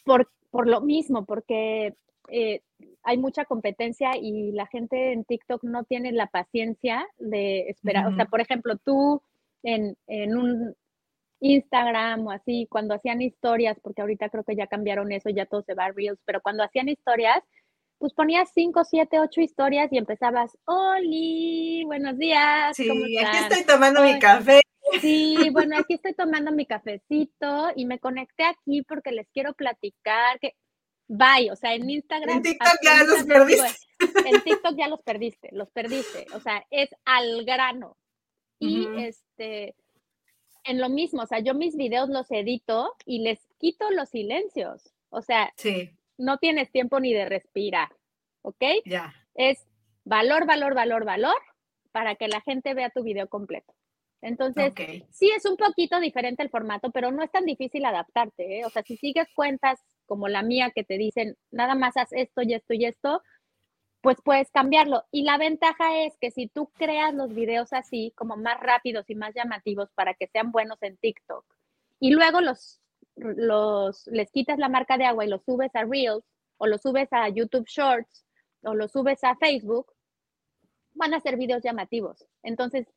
Por, por lo mismo, porque eh, hay mucha competencia y la gente en TikTok no tiene la paciencia de esperar. O sea, por ejemplo, tú en, en, un Instagram o así, cuando hacían historias, porque ahorita creo que ya cambiaron eso, ya todo se va a Reels, pero cuando hacían historias, pues ponías cinco, siete, ocho historias y empezabas, Oli, buenos días. Sí, aquí estoy tomando mi café. Sí, [LAUGHS] bueno, aquí estoy tomando mi cafecito y me conecté aquí porque les quiero platicar que bye, o sea, en Instagram. En TikTok ya los perdiste. En TikTok ya los perdiste, los perdiste, o sea, es al grano. Y este, en lo mismo, o sea, yo mis videos los edito y les quito los silencios, o sea, no tienes tiempo ni de respirar, ¿ok? Ya. Es valor, valor, valor, valor para que la gente vea tu video completo. Entonces, sí es un poquito diferente el formato, pero no es tan difícil adaptarte. ¿eh? O sea, si sigues cuentas como la mía que te dicen, nada más haz esto y esto y esto, pues puedes cambiarlo. Y la ventaja es que si tú creas los videos así, como más rápidos y más llamativos para que sean buenos en TikTok, y luego los, los, les quitas la marca de agua y los subes a Reels, o los subes a YouTube Shorts, o los subes a Facebook, van a ser videos llamativos. Entonces,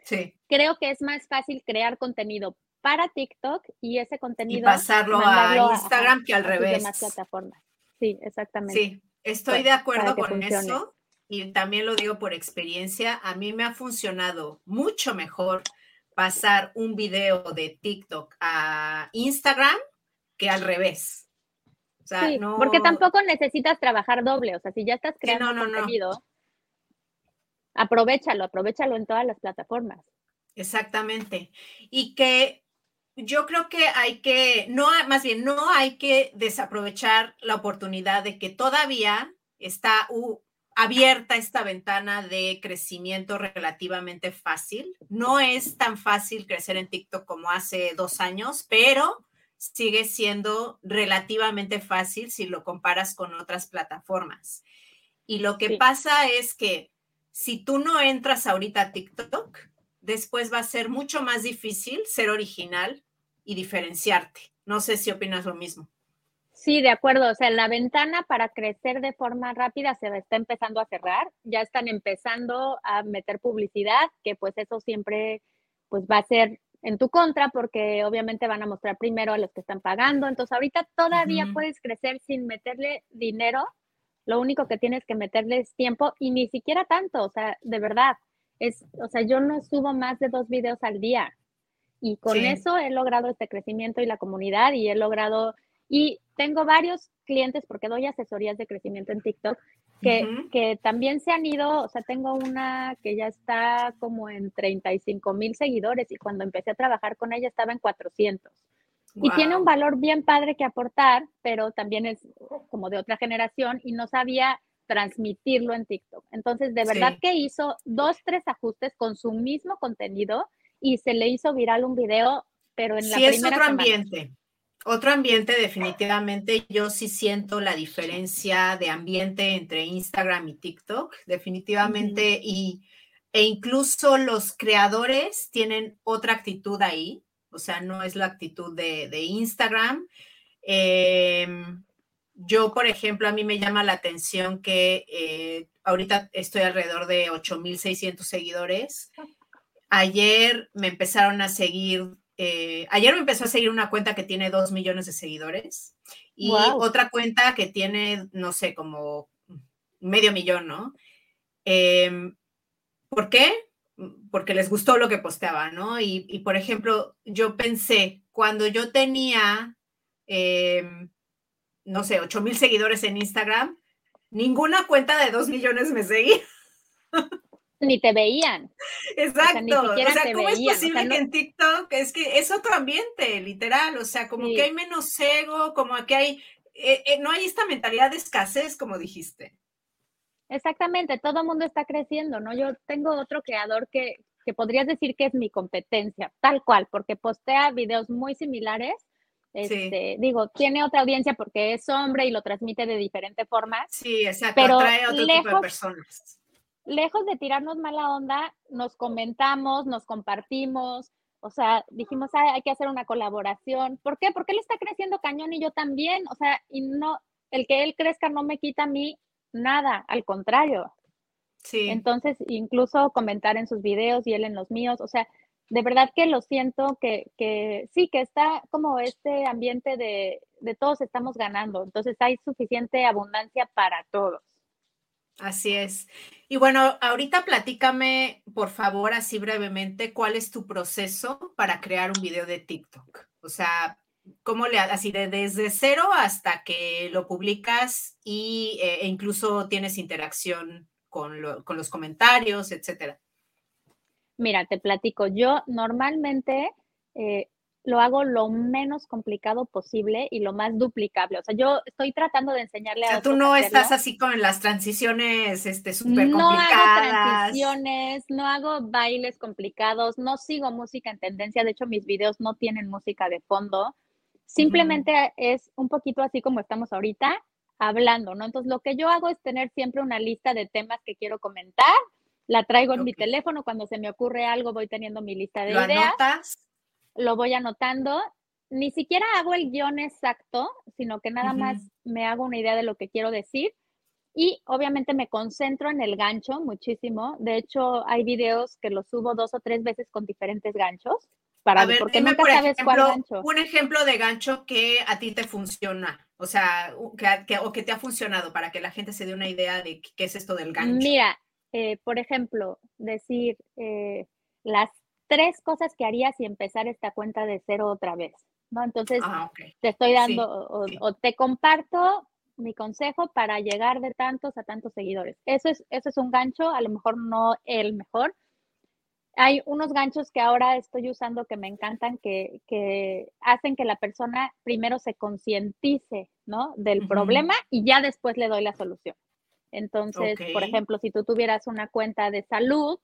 creo que es más fácil crear contenido para TikTok y ese contenido. Y pasarlo a Instagram que al revés. plataformas. Sí, exactamente. Sí, estoy de acuerdo con eso y también lo digo por experiencia. A mí me ha funcionado mucho mejor pasar un video de TikTok a Instagram que al revés. O sea, sí, porque tampoco necesitas trabajar doble. O sea, si ya estás creando contenido, aprovechalo, aprovechalo en todas las plataformas. Exactamente. Y que yo creo que hay que, no, más bien, no hay que desaprovechar la oportunidad de que todavía está abierta esta ventana de crecimiento relativamente fácil. No es tan fácil crecer en TikTok como hace dos años, pero sigue siendo relativamente fácil si lo comparas con otras plataformas. Y lo que pasa es que si tú no entras ahorita a TikTok, después va a ser mucho más difícil ser original y diferenciarte. No sé si opinas lo mismo. Sí, de acuerdo. O sea, la ventana para crecer de forma rápida se está empezando a cerrar. Ya están empezando a meter publicidad, que pues eso siempre pues va a ser en tu contra porque obviamente van a mostrar primero a los que están pagando. Entonces ahorita todavía puedes crecer sin meterle dinero lo único que tienes que meterle es tiempo y ni siquiera tanto, o sea, de verdad. Es, o sea, yo no subo más de dos videos al día y con eso he logrado este crecimiento y la comunidad y he logrado, y tengo varios clientes porque doy asesorías de crecimiento en TikTok que, que también se han ido, o sea, tengo una que ya está como en 35 mil seguidores y cuando empecé a trabajar con ella estaba en 400. Y tiene un valor bien padre que aportar, pero también es como de otra generación y no sabía transmitirlo en TikTok. Entonces, de verdad que hizo dos, tres ajustes con su mismo contenido y se le hizo viral un video, pero en la sí, es otro ambiente. Otro ambiente, definitivamente. Yo sí siento la diferencia de ambiente entre Instagram y TikTok, definitivamente. y, e incluso los creadores tienen otra actitud ahí o sea, no es la actitud de, Instagram. Em, yo, por ejemplo, a mí me llama la atención que eh, ahorita estoy alrededor de 8.600 seguidores. Ayer me empezaron a seguir, eh, ayer me empezó a seguir una cuenta que tiene 2 millones de seguidores y otra cuenta que tiene, no sé, como medio millón, ¿no? Em, ¿Por qué? porque les gustó lo que posteaba, ¿no? Y, por ejemplo, yo pensé, cuando yo tenía, em, no sé, 8 mil seguidores en Instagram, ninguna cuenta de 2 millones me seguía. [LAUGHS] Ni te veían. Exacto. O sea, ¿cómo es posible que en TikTok es que es otro ambiente, literal? O sea, como que hay menos ego, como que hay, eh, eh, no hay esta mentalidad de escasez, como dijiste. Exactamente, todo el mundo está creciendo, ¿no? Yo tengo otro creador que, que podrías decir que es mi competencia, tal cual, porque postea videos muy similares. Este, Digo, tiene otra audiencia porque es hombre y lo transmite de diferente forma. Sí, exacto, pero atrae otro tipo de personas. Lejos de tirarnos mala onda, nos comentamos, nos compartimos, o sea, dijimos, hay que hacer una colaboración. ¿Por qué? Porque él está creciendo cañón y yo también, o sea, y no, el que él crezca no me quita a mí nada, al contrario. Sí. Entonces, incluso comentar en sus videos y él en los míos, o sea, de verdad que lo siento que, que sí, que está como este ambiente de, de todos estamos ganando, entonces hay suficiente abundancia para todos. Así es. Y bueno, ahorita platícame, por favor, así brevemente, cuál es tu proceso para crear un video de TikTok. O sea, ¿Cómo le así de desde cero hasta que lo publicas y, eh, e incluso tienes interacción con, los comentarios, etcétera? Mira, te platico. Yo normalmente eh, lo hago lo menos complicado posible y lo más duplicable. O sea, yo estoy tratando de enseñarle o sea, a. tú no estás así con las transiciones este, súper complicadas. No hago transiciones, no hago bailes complicados, no sigo música en tendencia. De hecho, mis videos no tienen música de fondo. Simplemente es un poquito así como estamos ahorita hablando, ¿no? Entonces, lo que yo hago es tener siempre una lista de temas que quiero comentar, la traigo en mi teléfono, cuando se me ocurre algo voy teniendo mi lista de ¿Lo ideas. Anotas? Lo voy anotando. Ni siquiera hago el guion exacto, sino que nada más me hago una idea de lo que quiero decir. Y obviamente me concentro en el gancho muchísimo. De hecho, hay videos que los subo dos o tres veces con diferentes ganchos para a ver, porque nunca sabes cuál gancho. Un ejemplo de gancho que a ti te funciona, o sea, que, o que te ha funcionado para que la gente se dé una idea de qué es esto del gancho. Mira, eh, por ejemplo, decir eh, las tres cosas que haría si empezar esta cuenta de cero otra vez, ¿no? Entonces, ah, te estoy dando o, te comparto mi consejo para llegar de tantos a tantos seguidores. Eso es, eso es un gancho, a lo mejor no el mejor, hay unos ganchos que ahora estoy usando que me encantan, que, hacen que la persona primero se concientice, ¿no? Del problema y ya después le doy la solución. Entonces, por ejemplo, si tú tuvieras una cuenta de salud,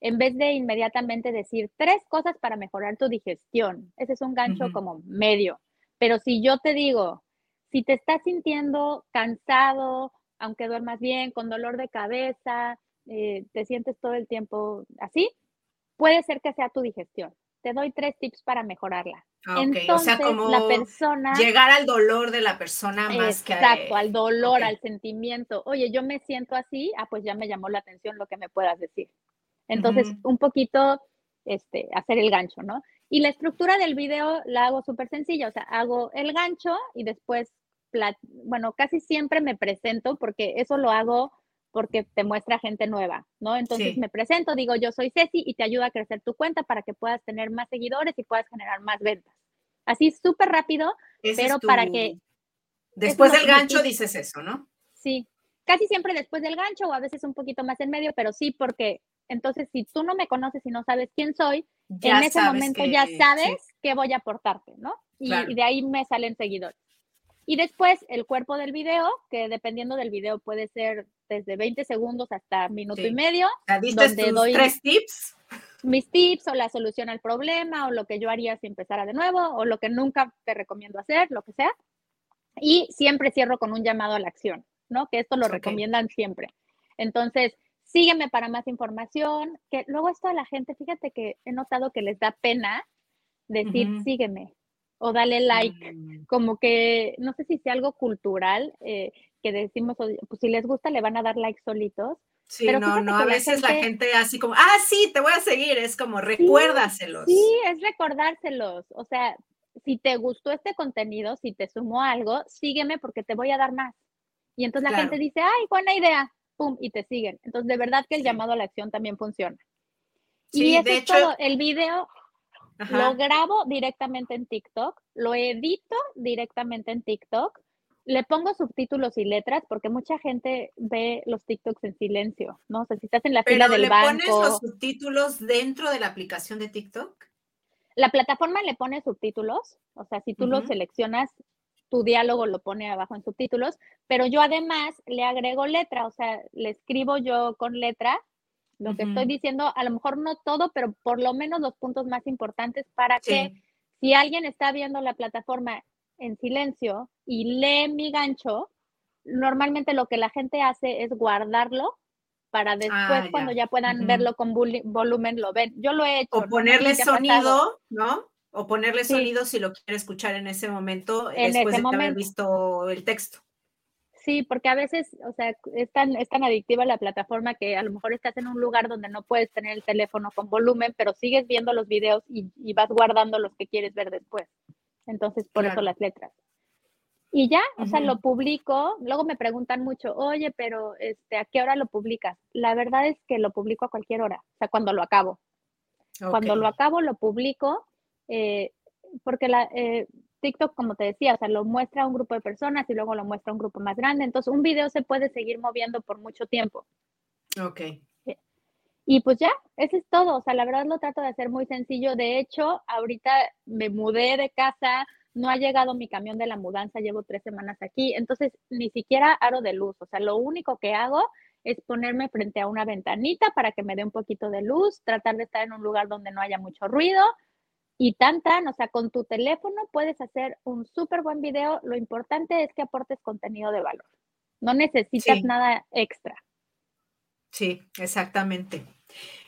en vez de inmediatamente decir tres cosas para mejorar tu digestión, ese es un gancho como medio. Pero si yo te digo, si te estás sintiendo cansado, aunque duermas bien, con dolor de cabeza, eh, te sientes todo el tiempo así, puede ser que sea tu digestión. Te doy tres tips para mejorarla. Ah, Entonces, o sea, como la persona, llegar al dolor de la persona más que Exacto, al dolor, al sentimiento. Oye, yo me siento así, ah, pues ya me llamó la atención lo que me puedas decir. Entonces, un poquito este, hacer el gancho, ¿no? Y la estructura del video la hago súper sencilla, o sea, hago el gancho y después, bueno, casi siempre me presento porque eso lo hago porque te muestra gente nueva, ¿no? Entonces me presento, digo, yo soy Ceci y te ayudo a crecer tu cuenta para que puedas tener más seguidores y puedas generar más ventas. Así súper rápido, pero para que... Después del gancho dices eso, ¿no? Sí, casi siempre después del gancho o a veces un poquito más en medio, pero sí, porque entonces si tú no me conoces y no sabes quién soy, en ese momento ya sabes qué voy a aportarte, ¿no? y, de ahí me salen seguidores. Y después el cuerpo del video, que dependiendo del video puede ser desde 20 segundos hasta minuto y medio. donde doy tres tips? Mis tips o la solución al problema o lo que yo haría si empezara de nuevo o lo que nunca te recomiendo hacer, lo que sea. Y siempre cierro con un llamado a la acción, ¿no? Que esto lo recomiendan siempre. Entonces, sígueme para más información, que luego esto a la gente, fíjate que he notado que les da pena decir sígueme, o dale like, mm. como que no sé si sea algo cultural, eh, que decimos, pues si les gusta le van a dar like solitos. Sí, pero no, no, a veces la gente... así como, ah, sí, te voy a seguir, es como recuérdaselos. Sí, es recordárselos, o sea, si te gustó este contenido, si te sumó algo, sígueme porque te voy a dar más. Y entonces la gente dice, ay, buena idea, pum, y te siguen. Entonces, de verdad que el llamado a la acción también funciona. y eso es todo. El video lo grabo directamente en TikTok, lo edito directamente en TikTok, le pongo subtítulos y letras porque mucha gente ve los TikToks en silencio, ¿no? O sea, si estás en la fila del banco. ¿Le pones los subtítulos dentro de la aplicación de TikTok? La plataforma le pone subtítulos, o sea, si tú los seleccionas, tu diálogo lo pone abajo en subtítulos, pero yo además le agrego letra, o sea, le escribo yo con letra lo que estoy diciendo, a lo mejor no todo, pero por lo menos los puntos más importantes para que si alguien está viendo la plataforma en silencio y lee mi gancho, normalmente lo que la gente hace es guardarlo para después ah, cuando ya puedan verlo con volumen lo ven. Yo lo he hecho. O ponerle sonido, ¿no? O ponerle sonido si lo quiere escuchar en ese momento después de haber visto el texto. Sí, porque a veces, o sea, es tan, es tan adictiva la plataforma que a lo mejor estás en un lugar donde no puedes tener el teléfono con volumen, pero sigues viendo los videos y, vas guardando los que quieres ver después. Entonces, por eso las letras. Y ya, o sea, lo publico. Luego me preguntan mucho, oye, pero este, ¿a qué hora lo publicas? La verdad es que lo publico a cualquier hora, o sea, cuando lo acabo. Cuando lo acabo, lo publico, eh, porque la, eh, TikTok, como te decía, o sea, lo muestra a un grupo de personas y luego lo muestra a un grupo más grande. Entonces, un video se puede seguir moviendo por mucho tiempo. Ok. Y pues ya, eso es todo. O sea, la verdad lo trato de hacer muy sencillo. De hecho, ahorita me mudé de casa, no ha llegado mi camión de la mudanza, llevo tres semanas aquí. Entonces, ni siquiera aro de luz. O sea, lo único que hago es ponerme frente a una ventanita para que me dé un poquito de luz, tratar de estar en un lugar donde no haya mucho ruido y tan tan, o sea, con tu teléfono puedes hacer un súper buen video. Lo importante es que aportes contenido de valor. No necesitas nada extra. Sí, exactamente.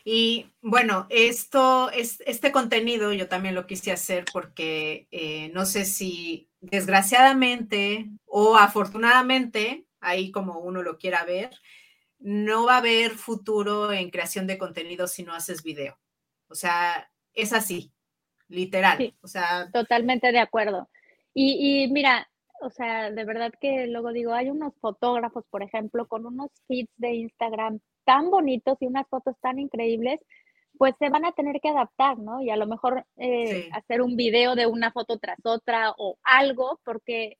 Y bueno, esto, es, este contenido yo también lo quise hacer porque eh, no sé si desgraciadamente o afortunadamente, ahí como uno lo quiera ver, no va a haber futuro en creación de contenido si no haces video. O sea, es así literal. o sea. Totalmente de acuerdo. Y, y, mira, o sea, de verdad que luego digo, hay unos fotógrafos, por ejemplo, con unos feeds de Instagram tan bonitos y unas fotos tan increíbles, pues se van a tener que adaptar, ¿no? Y a lo mejor eh, hacer un video de una foto tras otra o algo, porque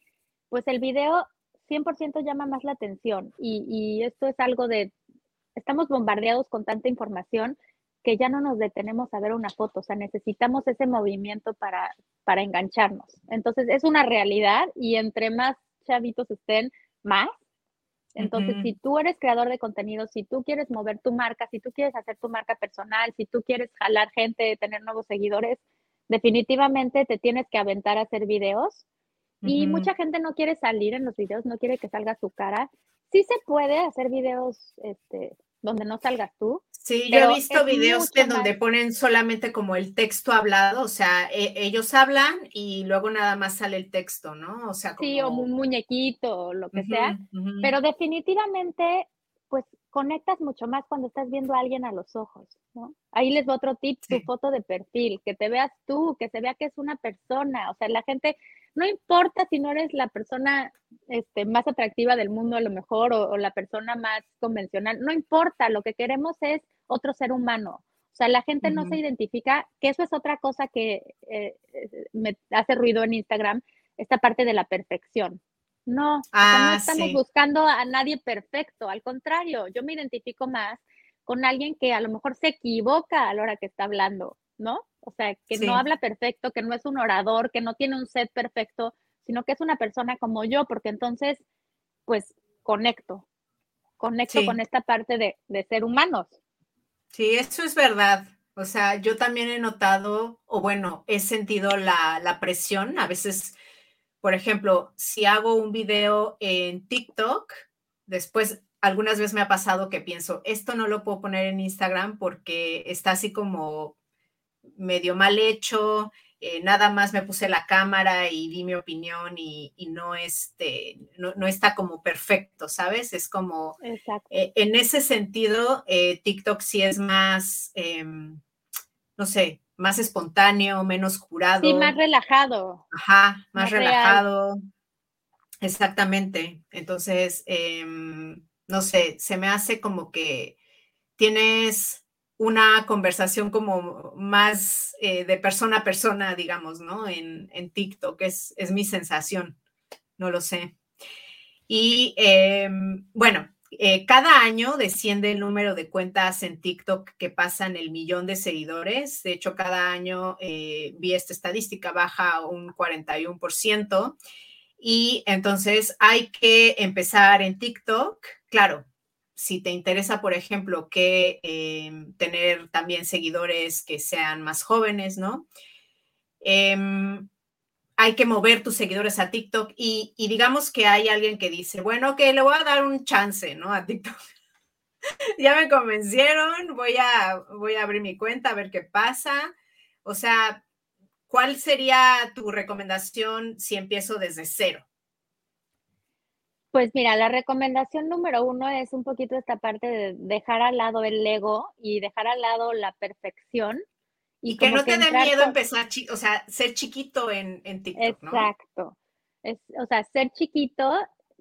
pues el video 100% llama más la atención y, y esto es algo de, estamos bombardeados con tanta información que ya no nos detenemos a ver una foto, o sea, necesitamos ese movimiento para, para engancharnos. Entonces, es una realidad y entre más chavitos estén, más. Entonces, si tú eres creador de contenido, si tú quieres mover tu marca, si tú quieres hacer tu marca personal, si tú quieres jalar gente, tener nuevos seguidores, definitivamente te tienes que aventar a hacer videos. Y mucha gente no quiere salir en los videos, no quiere que salga su cara. Sí se puede hacer videos este, donde no salgas tú. Sí, yo he visto videos en donde ponen solamente como el texto hablado, o sea, e, ellos hablan y luego nada más sale el texto, ¿no? O sea, como... Sí, o un muñequito o lo que sea, pero definitivamente, pues conectas mucho más cuando estás viendo a alguien a los ojos, ¿no? Ahí les doy otro tip, tu foto de perfil, que te veas tú, que se vea que es una persona, o sea, la gente, no importa si no eres la persona este, más atractiva del mundo a lo mejor o, la persona más convencional, no importa, lo que queremos es otro ser humano. O sea, la gente no se identifica, que eso es otra cosa que eh, me hace ruido en Instagram, esta parte de la perfección. No, no ah, estamos buscando a nadie perfecto, al contrario, yo me identifico más con alguien que a lo mejor se equivoca a la hora que está hablando, ¿no? O sea, que no habla perfecto, que no es un orador, que no tiene un set perfecto, sino que es una persona como yo, porque entonces, pues, conecto, conecto con esta parte de, de ser humanos. Sí, eso es verdad. O sea, yo también he notado, o bueno, he sentido la, la presión. A veces por ejemplo, si hago un video en TikTok, después algunas veces me ha pasado que pienso, esto no lo puedo poner en Instagram porque está así como medio mal hecho, eh, nada más me puse la cámara y di mi opinión y, no, este, no, está como perfecto, ¿sabes? Es como, eh, en ese sentido, eh, TikTok sí es más, em, no sé, más espontáneo, menos curado. Sí, más relajado. Ajá, más, relajado. Exactamente. Entonces, em, no sé, se me hace como que tienes una conversación como más eh, de persona a persona, digamos, ¿no? En, en TikTok, es, es, mi sensación, no lo sé. Y em, bueno, eh, cada año desciende el número de cuentas en TikTok que pasan el millón de seguidores. De hecho, cada año eh, vi esta estadística baja un 41%. Y entonces hay que empezar en TikTok. Claro, si te interesa, por ejemplo, que em, tener también seguidores que sean más jóvenes, ¿no? Em, hay que mover tus seguidores a TikTok y, digamos que hay alguien que dice, bueno, que le voy a dar un chance, ¿no? A TikTok. [LAUGHS] ya me convencieron, voy a, voy a abrir mi cuenta a ver qué pasa. O sea, ¿cuál sería tu recomendación si empiezo desde cero? Pues mira, la recomendación número uno es un poquito esta parte de dejar al lado el ego y dejar al lado la perfección y, que no te dé miedo empezar, o sea, ser chiquito en, en TikTok. Exacto. Es, o sea, ser chiquito,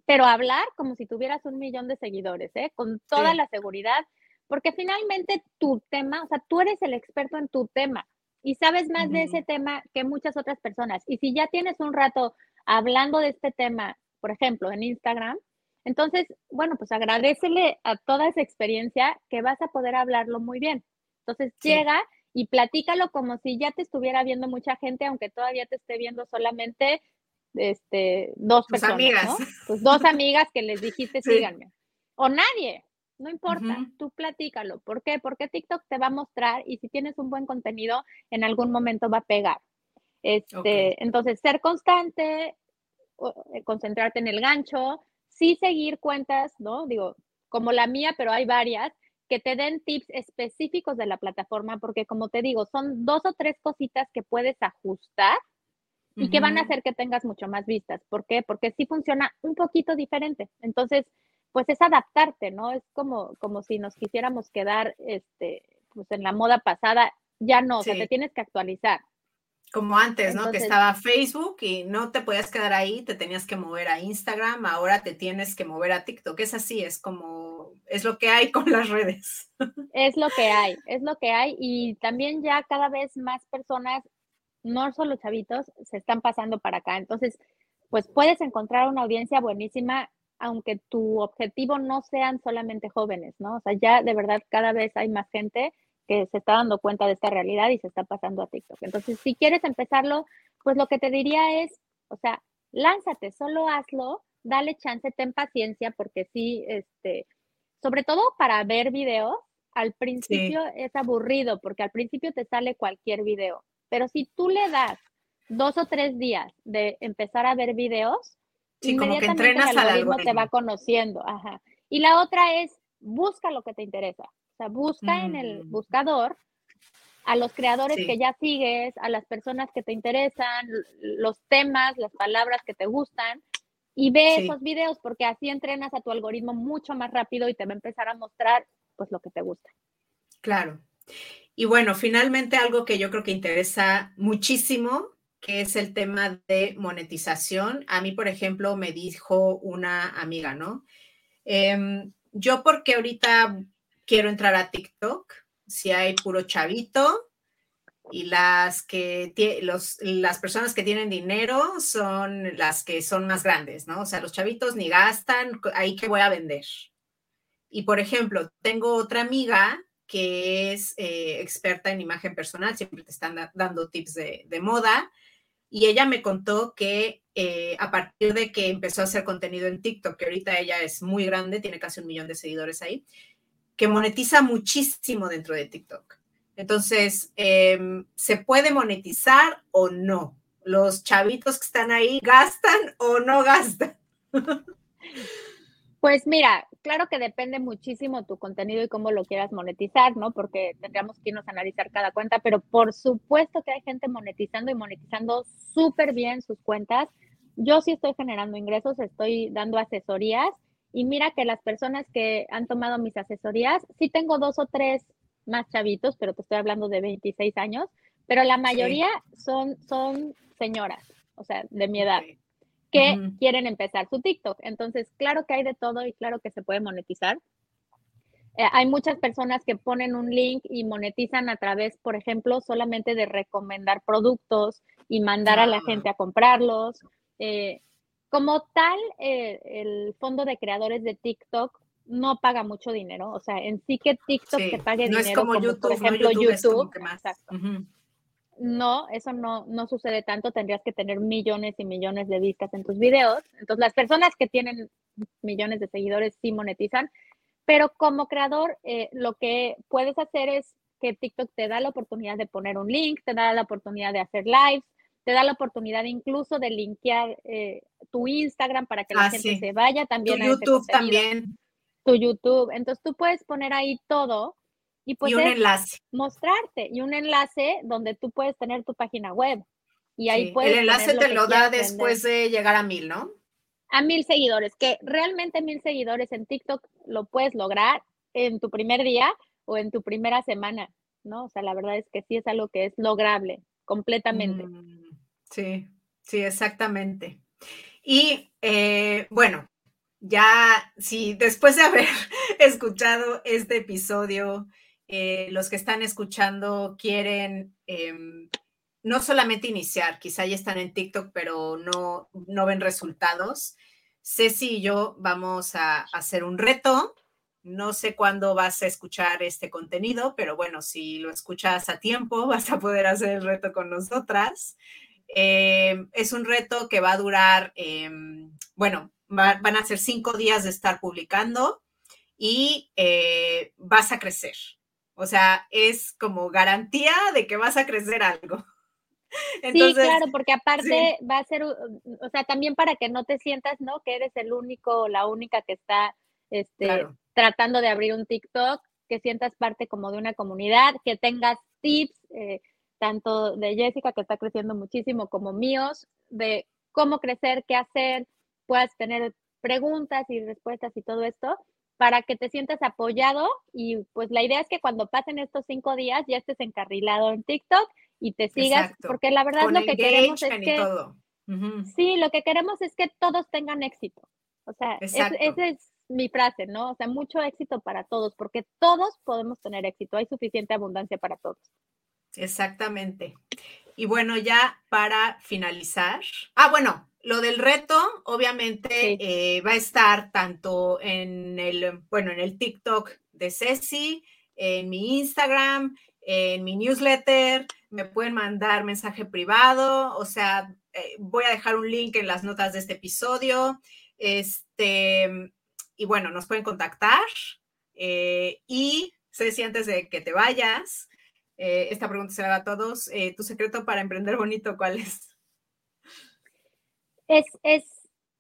pero hablar como si tuvieras un millón de seguidores, ¿eh? Con toda la seguridad, porque finalmente tu tema, o sea, tú eres el experto en tu tema y sabes más de ese tema que muchas otras personas. Y si ya tienes un rato hablando de este tema, por ejemplo, en Instagram, entonces, bueno, pues agradecele a toda esa experiencia que vas a poder hablarlo muy bien. Entonces llega y platícalo como si ya te estuviera viendo mucha gente, aunque todavía te esté viendo solamente este, dos personas, amigas. Pues dos amigas que les dijiste [LAUGHS] síganme. O nadie, no importa, tú platícalo. ¿Por qué? Porque TikTok te va a mostrar y si tienes un buen contenido, en algún momento va a pegar. Este, Entonces, ser constante, concentrarte en el gancho, sí seguir cuentas, ¿no? Digo, como la mía, pero hay varias, que te den tips específicos de la plataforma, porque como te digo, son dos o tres cositas que puedes ajustar y que van a hacer que tengas mucho más vistas. ¿Por qué? Porque sí funciona un poquito diferente. Entonces, pues es adaptarte, ¿no? Es como, como si nos quisiéramos quedar este, pues en la moda pasada, ya no, o sea, te tienes que actualizar. Como antes, ¿no? que estaba Facebook y no te podías quedar ahí, te tenías que mover a Instagram, ahora te tienes que mover a TikTok. Es así, es como, es lo que hay [LAUGHS] con las redes. Es lo que hay, es lo que hay. Y también ya cada vez más personas, no solo chavitos, se están pasando para acá. Entonces, pues puedes encontrar una audiencia buenísima, aunque tu objetivo no sean solamente jóvenes, ¿no? O sea, ya de verdad cada vez hay más gente que se está dando cuenta de esta realidad y se está pasando a TikTok. Entonces, si quieres empezarlo, pues lo que te diría es, o sea, lánzate, solo hazlo, dale chance, ten paciencia, porque sí, este, sobre todo para ver videos, al principio es aburrido, porque al principio te sale cualquier video, pero si tú le das dos o tres días de empezar a ver videos, inmediatamente el algoritmo te va conociendo, ajá. Y la otra es, busca lo que te interesa. O sea, busca en el mm. buscador a los creadores que ya sigues, a las personas que te interesan, los temas, las palabras que te gustan y ve esos videos porque así entrenas a tu algoritmo mucho más rápido y te va a empezar a mostrar pues lo que te gusta. Claro. Y bueno, finalmente algo que yo creo que interesa muchísimo, que es el tema de monetización. A mí, por ejemplo, me dijo una amiga, ¿no? Em, yo porque ahorita quiero entrar a TikTok, si hay puro chavito y las que los, las personas que tienen dinero son las que son más grandes, ¿no? O sea, los chavitos ni gastan, ahí que voy a vender. Y por ejemplo, tengo otra amiga que es eh, experta en imagen personal, siempre te están dando tips de, moda, y ella me contó que eh, a partir de que empezó a hacer contenido en TikTok, que ahorita ella es muy grande, tiene casi un millón de seguidores ahí, que monetiza muchísimo dentro de TikTok. Entonces, em, ¿se puede monetizar o no? ¿Los chavitos que están ahí gastan o no gastan? [LAUGHS] Pues mira, claro que depende muchísimo tu contenido y cómo lo quieras monetizar, ¿no? Porque tendríamos que irnos a analizar cada cuenta, pero por supuesto que hay gente monetizando y monetizando súper bien sus cuentas. Yo sí estoy generando ingresos, estoy dando asesorías y mira que las personas que han tomado mis asesorías, sí tengo dos o tres más chavitos, pero te estoy hablando de 26 años, pero la mayoría son, son señoras, o sea, de mi edad, que quieren empezar su TikTok. Entonces, claro que hay de todo y claro que se puede monetizar. eh, hay muchas personas que ponen un link y monetizan a través, por ejemplo, solamente de recomendar productos y mandar a la ah. gente a comprarlos. Eh, como tal, eh, el fondo de creadores de TikTok no paga mucho dinero, o sea, en sí que TikTok te pague dinero, es como, YouTube, por ejemplo YouTube, No, eso no, no sucede tanto, tendrías que tener millones y millones de vistas en tus videos. Entonces, las personas que tienen millones de seguidores sí monetizan, pero como creador, eh, lo que puedes hacer es que TikTok te da la oportunidad de poner un link, te da la oportunidad de hacer lives, te da la oportunidad incluso de linkear eh, tu Instagram para que la ah, gente se vaya también tu a YouTube también. Tu YouTube. Entonces tú puedes poner ahí todo y, pues un enlace. mostrarte y un enlace donde tú puedes tener tu página web. Y ahí puedes. El enlace te lo da después de llegar a mil, ¿no? a mil seguidores, que realmente mil seguidores en TikTok lo puedes lograr en tu primer día o en tu primera semana, ¿no? O sea, la verdad es que sí es algo que es lograble completamente. Mm, sí, sí, exactamente. Y eh, bueno, ya, si después de haber [LAUGHS] escuchado este episodio, eh, los que están escuchando quieren em, no solamente iniciar, quizá ya están en TikTok, pero no, no ven resultados. Ceci y yo vamos a hacer un reto. No sé cuándo vas a escuchar este contenido, pero bueno, si lo escuchas a tiempo, [LAUGHS] vas a poder hacer el reto con nosotras. Eh, es un reto que va a durar, em, bueno, van a ser cinco días de estar publicando y eh, vas a crecer. O sea, es como garantía de que vas a crecer algo [LAUGHS] sí, claro, porque aparte va a ser, o sea, también para que no te sientas, ¿no? Que eres el único o la única que está este, tratando de abrir un TikTok, que sientas parte como de una comunidad, que tengas tips, eh, tanto de Jessica, que está creciendo muchísimo, como míos, de cómo crecer, qué hacer, puedas tener preguntas y respuestas y todo esto para que te sientas apoyado y pues la idea es que cuando pasen estos cinco días ya estés encarrilado en TikTok y te sigas, porque la verdad lo que queremos es que... Sí, lo que queremos es que todos tengan éxito. O sea, esa es mi frase, ¿no? O sea, mucho éxito para todos, porque todos podemos tener éxito, hay suficiente abundancia para todos. Exactamente. Y bueno, ya para finalizar, ah, bueno, lo del reto, obviamente, eh, va a estar tanto en el, bueno, en el TikTok de Ceci, en mi Instagram, en mi newsletter, me pueden mandar mensaje privado, o sea, eh, voy a dejar un link en las notas de este episodio. Este, y bueno, nos pueden contactar. Eh, y Ceci, antes de que te vayas, eh, esta pregunta se la a todos. ¿Tu secreto para emprender bonito cuál es? Es, es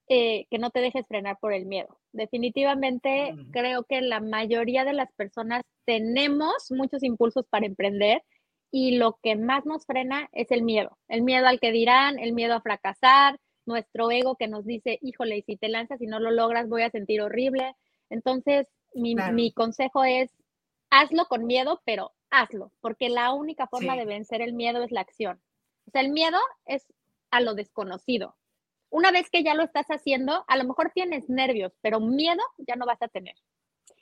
que no te dejes frenar por el miedo. Definitivamente mm. creo que la mayoría de las personas tenemos muchos impulsos para emprender y lo que más nos frena es el miedo, el miedo al que dirán, el miedo a fracasar, nuestro ego que nos dice, híjole, y si te lanzas y no lo logras, voy a sentir horrible. Entonces, mi, consejo es, hazlo con miedo, pero hazlo, porque la única forma de vencer el miedo es la acción. O sea, el miedo es a lo desconocido. Una vez que ya lo estás haciendo, a lo mejor tienes nervios, pero miedo ya no vas a tener.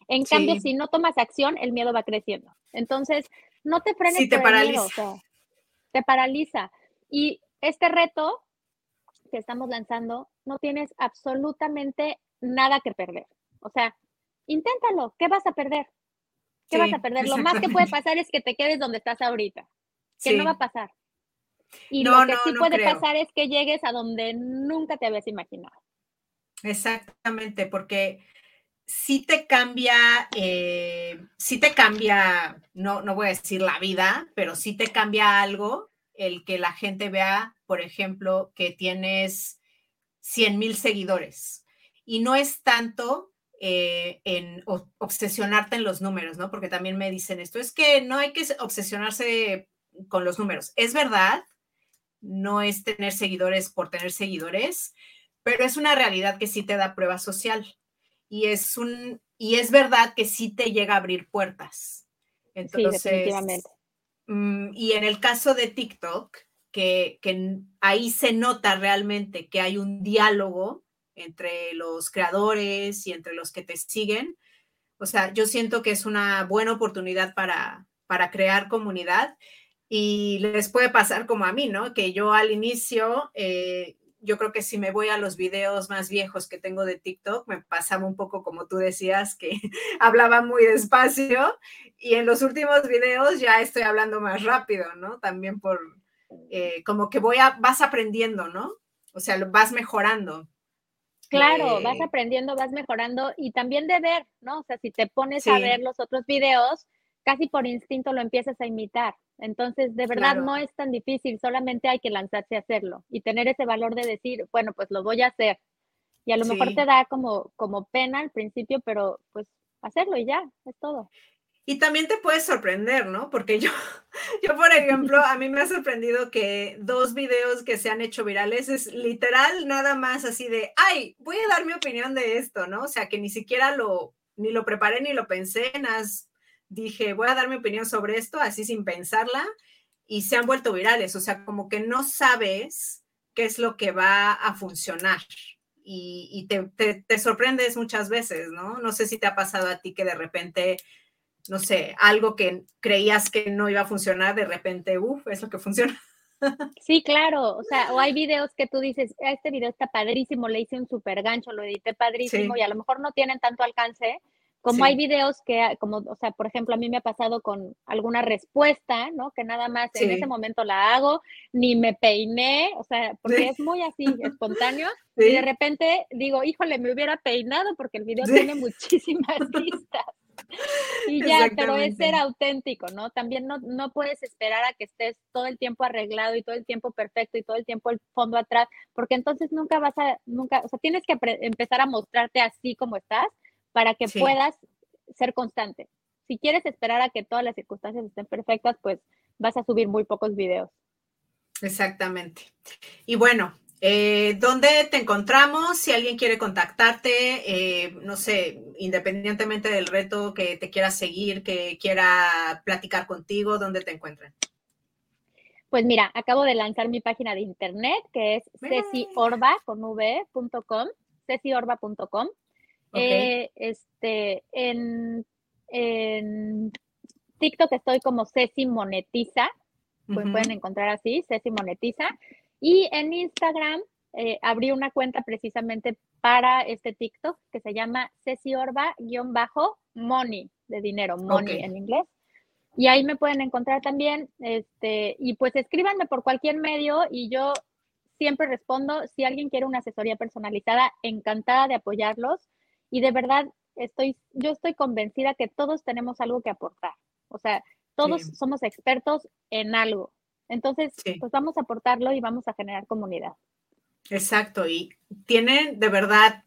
En cambio, si no tomas acción, el miedo va creciendo. Entonces, no te frenes. Sí, te paraliza. te paraliza. Y este reto que estamos lanzando, no tienes absolutamente nada que perder. O sea, inténtalo. ¿Qué vas a perder? ¿Qué vas a perder? Lo más que puede pasar es que te quedes donde estás ahorita. Que no va a pasar. Y lo que sí puede pasar es que llegues a donde nunca te habías imaginado. Exactamente, porque sí te cambia, eh, sí te cambia, no, no voy a decir la vida, pero sí te cambia algo el que la gente vea, por ejemplo, que tienes 100 mil seguidores. Y no es tanto eh, en obsesionarte en los números, ¿no? Porque también me dicen esto, es que no hay que obsesionarse con los números. Es verdad, no es tener seguidores por tener seguidores, pero es una realidad que sí te da prueba social y es un y es verdad que sí te llega a abrir puertas. Entonces, sí, definitivamente. Mm, y en el caso de TikTok, que, que ahí se nota realmente que hay un diálogo entre los creadores y entre los que te siguen, O sea, yo siento que es una buena oportunidad para, para crear comunidad y les puede pasar como a mí, ¿no? Que yo al inicio, eh, yo creo que si me voy a los videos más viejos que tengo de TikTok, me pasaba un poco como tú decías, que [LAUGHS] hablaba muy despacio y en los últimos videos ya estoy hablando más rápido, ¿no? También por, eh, como que voy a, vas aprendiendo, ¿no? O sea, vas mejorando. Claro, vas aprendiendo, vas mejorando y también de ver, ¿no? O sea, si te pones a ver los otros videos, casi por instinto lo empiezas a imitar. Entonces, de verdad no es tan difícil, solamente hay que lanzarse a hacerlo y tener ese valor de decir, bueno, pues lo voy a hacer. Y a lo mejor te da como, como pena al principio, pero pues hacerlo y ya, es todo. Y también te puedes sorprender, ¿no? Porque yo, [LAUGHS] yo, por ejemplo, a mí me ha sorprendido que dos videos que se han hecho virales es literal nada más así de, ay, voy a dar mi opinión de esto, ¿no? O sea, que ni siquiera lo, ni lo preparé ni lo pensé, nada, dije, voy a dar mi opinión sobre esto, así sin pensarla, y se han vuelto virales. O sea, como que no sabes qué es lo que va a funcionar. Y, te, te, te sorprendes muchas veces, ¿no? No sé si te ha pasado a ti que de repente no sé, algo que creías que no iba a funcionar, de repente, uff, es lo que funciona. [LAUGHS] Sí, claro, o sea, o hay videos que tú dices, ah, este video está padrísimo, le hice un super gancho, lo edité padrísimo y a lo mejor no tienen tanto alcance, como hay videos que, ah, como, o sea, por ejemplo, a mí me ha pasado con alguna respuesta, ¿no? Que nada más en ese momento la hago, ni me peiné, o sea, porque es muy así, [LAUGHS] espontáneo, y de repente digo, híjole, me hubiera peinado porque el video tiene muchísimas [LAUGHS] vistas. [LAUGHS] Y ya, pero es ser auténtico, ¿no? También no, no puedes esperar a que estés todo el tiempo arreglado y todo el tiempo perfecto y todo el tiempo el fondo atrás, porque entonces nunca vas a, nunca, o sea, tienes que empezar a mostrarte así como estás para que puedas ser constante. Si quieres esperar a que todas las circunstancias estén perfectas, pues vas a subir muy pocos videos. Exactamente. Y bueno, eh, ¿Dónde te encontramos? Si alguien quiere contactarte, eh, no sé, independientemente del reto que te quiera seguir, que quiera platicar contigo, ¿dónde te encuentran? Pues mira, acabo de lanzar mi página de internet que es ceciorba.com, ceciorba.com. Eh, este, en, en, TikTok estoy como Ceci Monetiza, pues pueden encontrar así, Ceci Monetiza. Y en Instagram eh, abrí una cuenta precisamente para este TikTok que se llama Ceciorba-money, de dinero, money en inglés. Y ahí me pueden encontrar también, este, y pues escríbanme por cualquier medio y yo siempre respondo. Si alguien quiere una asesoría personalizada, encantada de apoyarlos. Y de verdad, estoy, yo estoy convencida que todos tenemos algo que aportar. O sea, todos somos expertos en algo. Entonces, pues vamos a aportarlo y vamos a generar comunidad. Exacto, y tienen de verdad,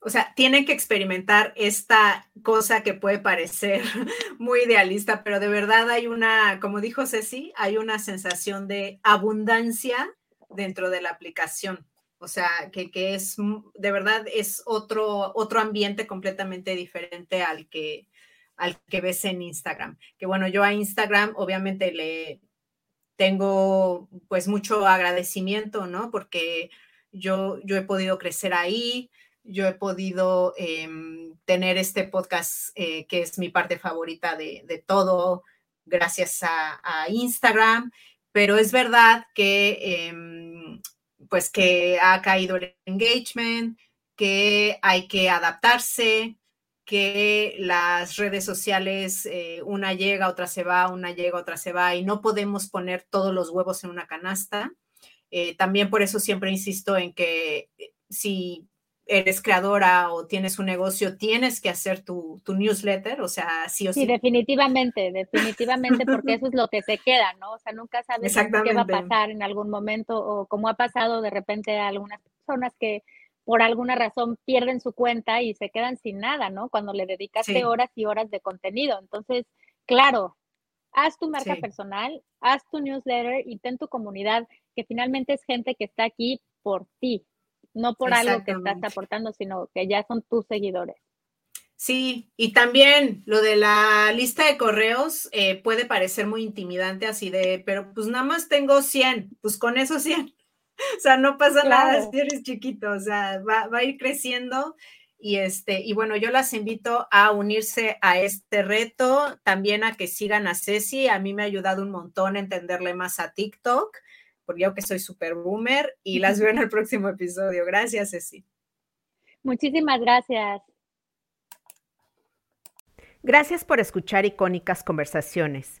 o sea, tienen que experimentar esta cosa que puede parecer [LAUGHS] muy idealista, pero de verdad hay una, como dijo Ceci, hay una sensación de abundancia dentro de la aplicación. O sea, que, que es, de verdad, es otro, otro ambiente completamente diferente al que, al que ves en Instagram. Que bueno, yo a Instagram obviamente le, tengo pues mucho agradecimiento, ¿no? Porque yo, yo he podido crecer ahí, yo he podido em, tener este podcast eh, que es mi parte favorita de, todo gracias a, Instagram, pero es verdad que em, pues que ha caído el engagement, que hay que adaptarse, que las redes sociales, eh, una llega, otra se va, una llega, otra se va, y no podemos poner todos los huevos en una canasta. Eh, también por eso siempre insisto en que eh, si eres creadora o tienes un negocio, tienes que hacer tu, newsletter, o sea, sí o sí. Sí, definitivamente, definitivamente, porque [LAUGHS] eso es lo que se queda, ¿no? O sea, nunca sabes qué va a pasar en algún momento o como ha pasado de repente a algunas personas que por alguna razón pierden su cuenta y se quedan sin nada, ¿no? Cuando le dedicaste horas y horas de contenido. Entonces, claro, haz tu marca personal, haz tu newsletter y ten tu comunidad, que finalmente es gente que está aquí por ti, no por algo que estás aportando, sino que ya son tus seguidores. Sí, y también lo de la lista de correos eh, puede parecer muy intimidante así de, pero pues nada más tengo 100, pues con esos 100 [LAUGHS] o sea, no pasa nada si eres chiquito, o sea, va, a ir creciendo Y, este, y bueno, yo las invito a unirse a este reto, también a que sigan a Ceci. A mí me ha ayudado un montón a entenderle más a TikTok, porque yo que soy super boomer, y las veo en el próximo episodio. Gracias, Ceci. Muchísimas gracias. Gracias por escuchar Icónicas Conversaciones,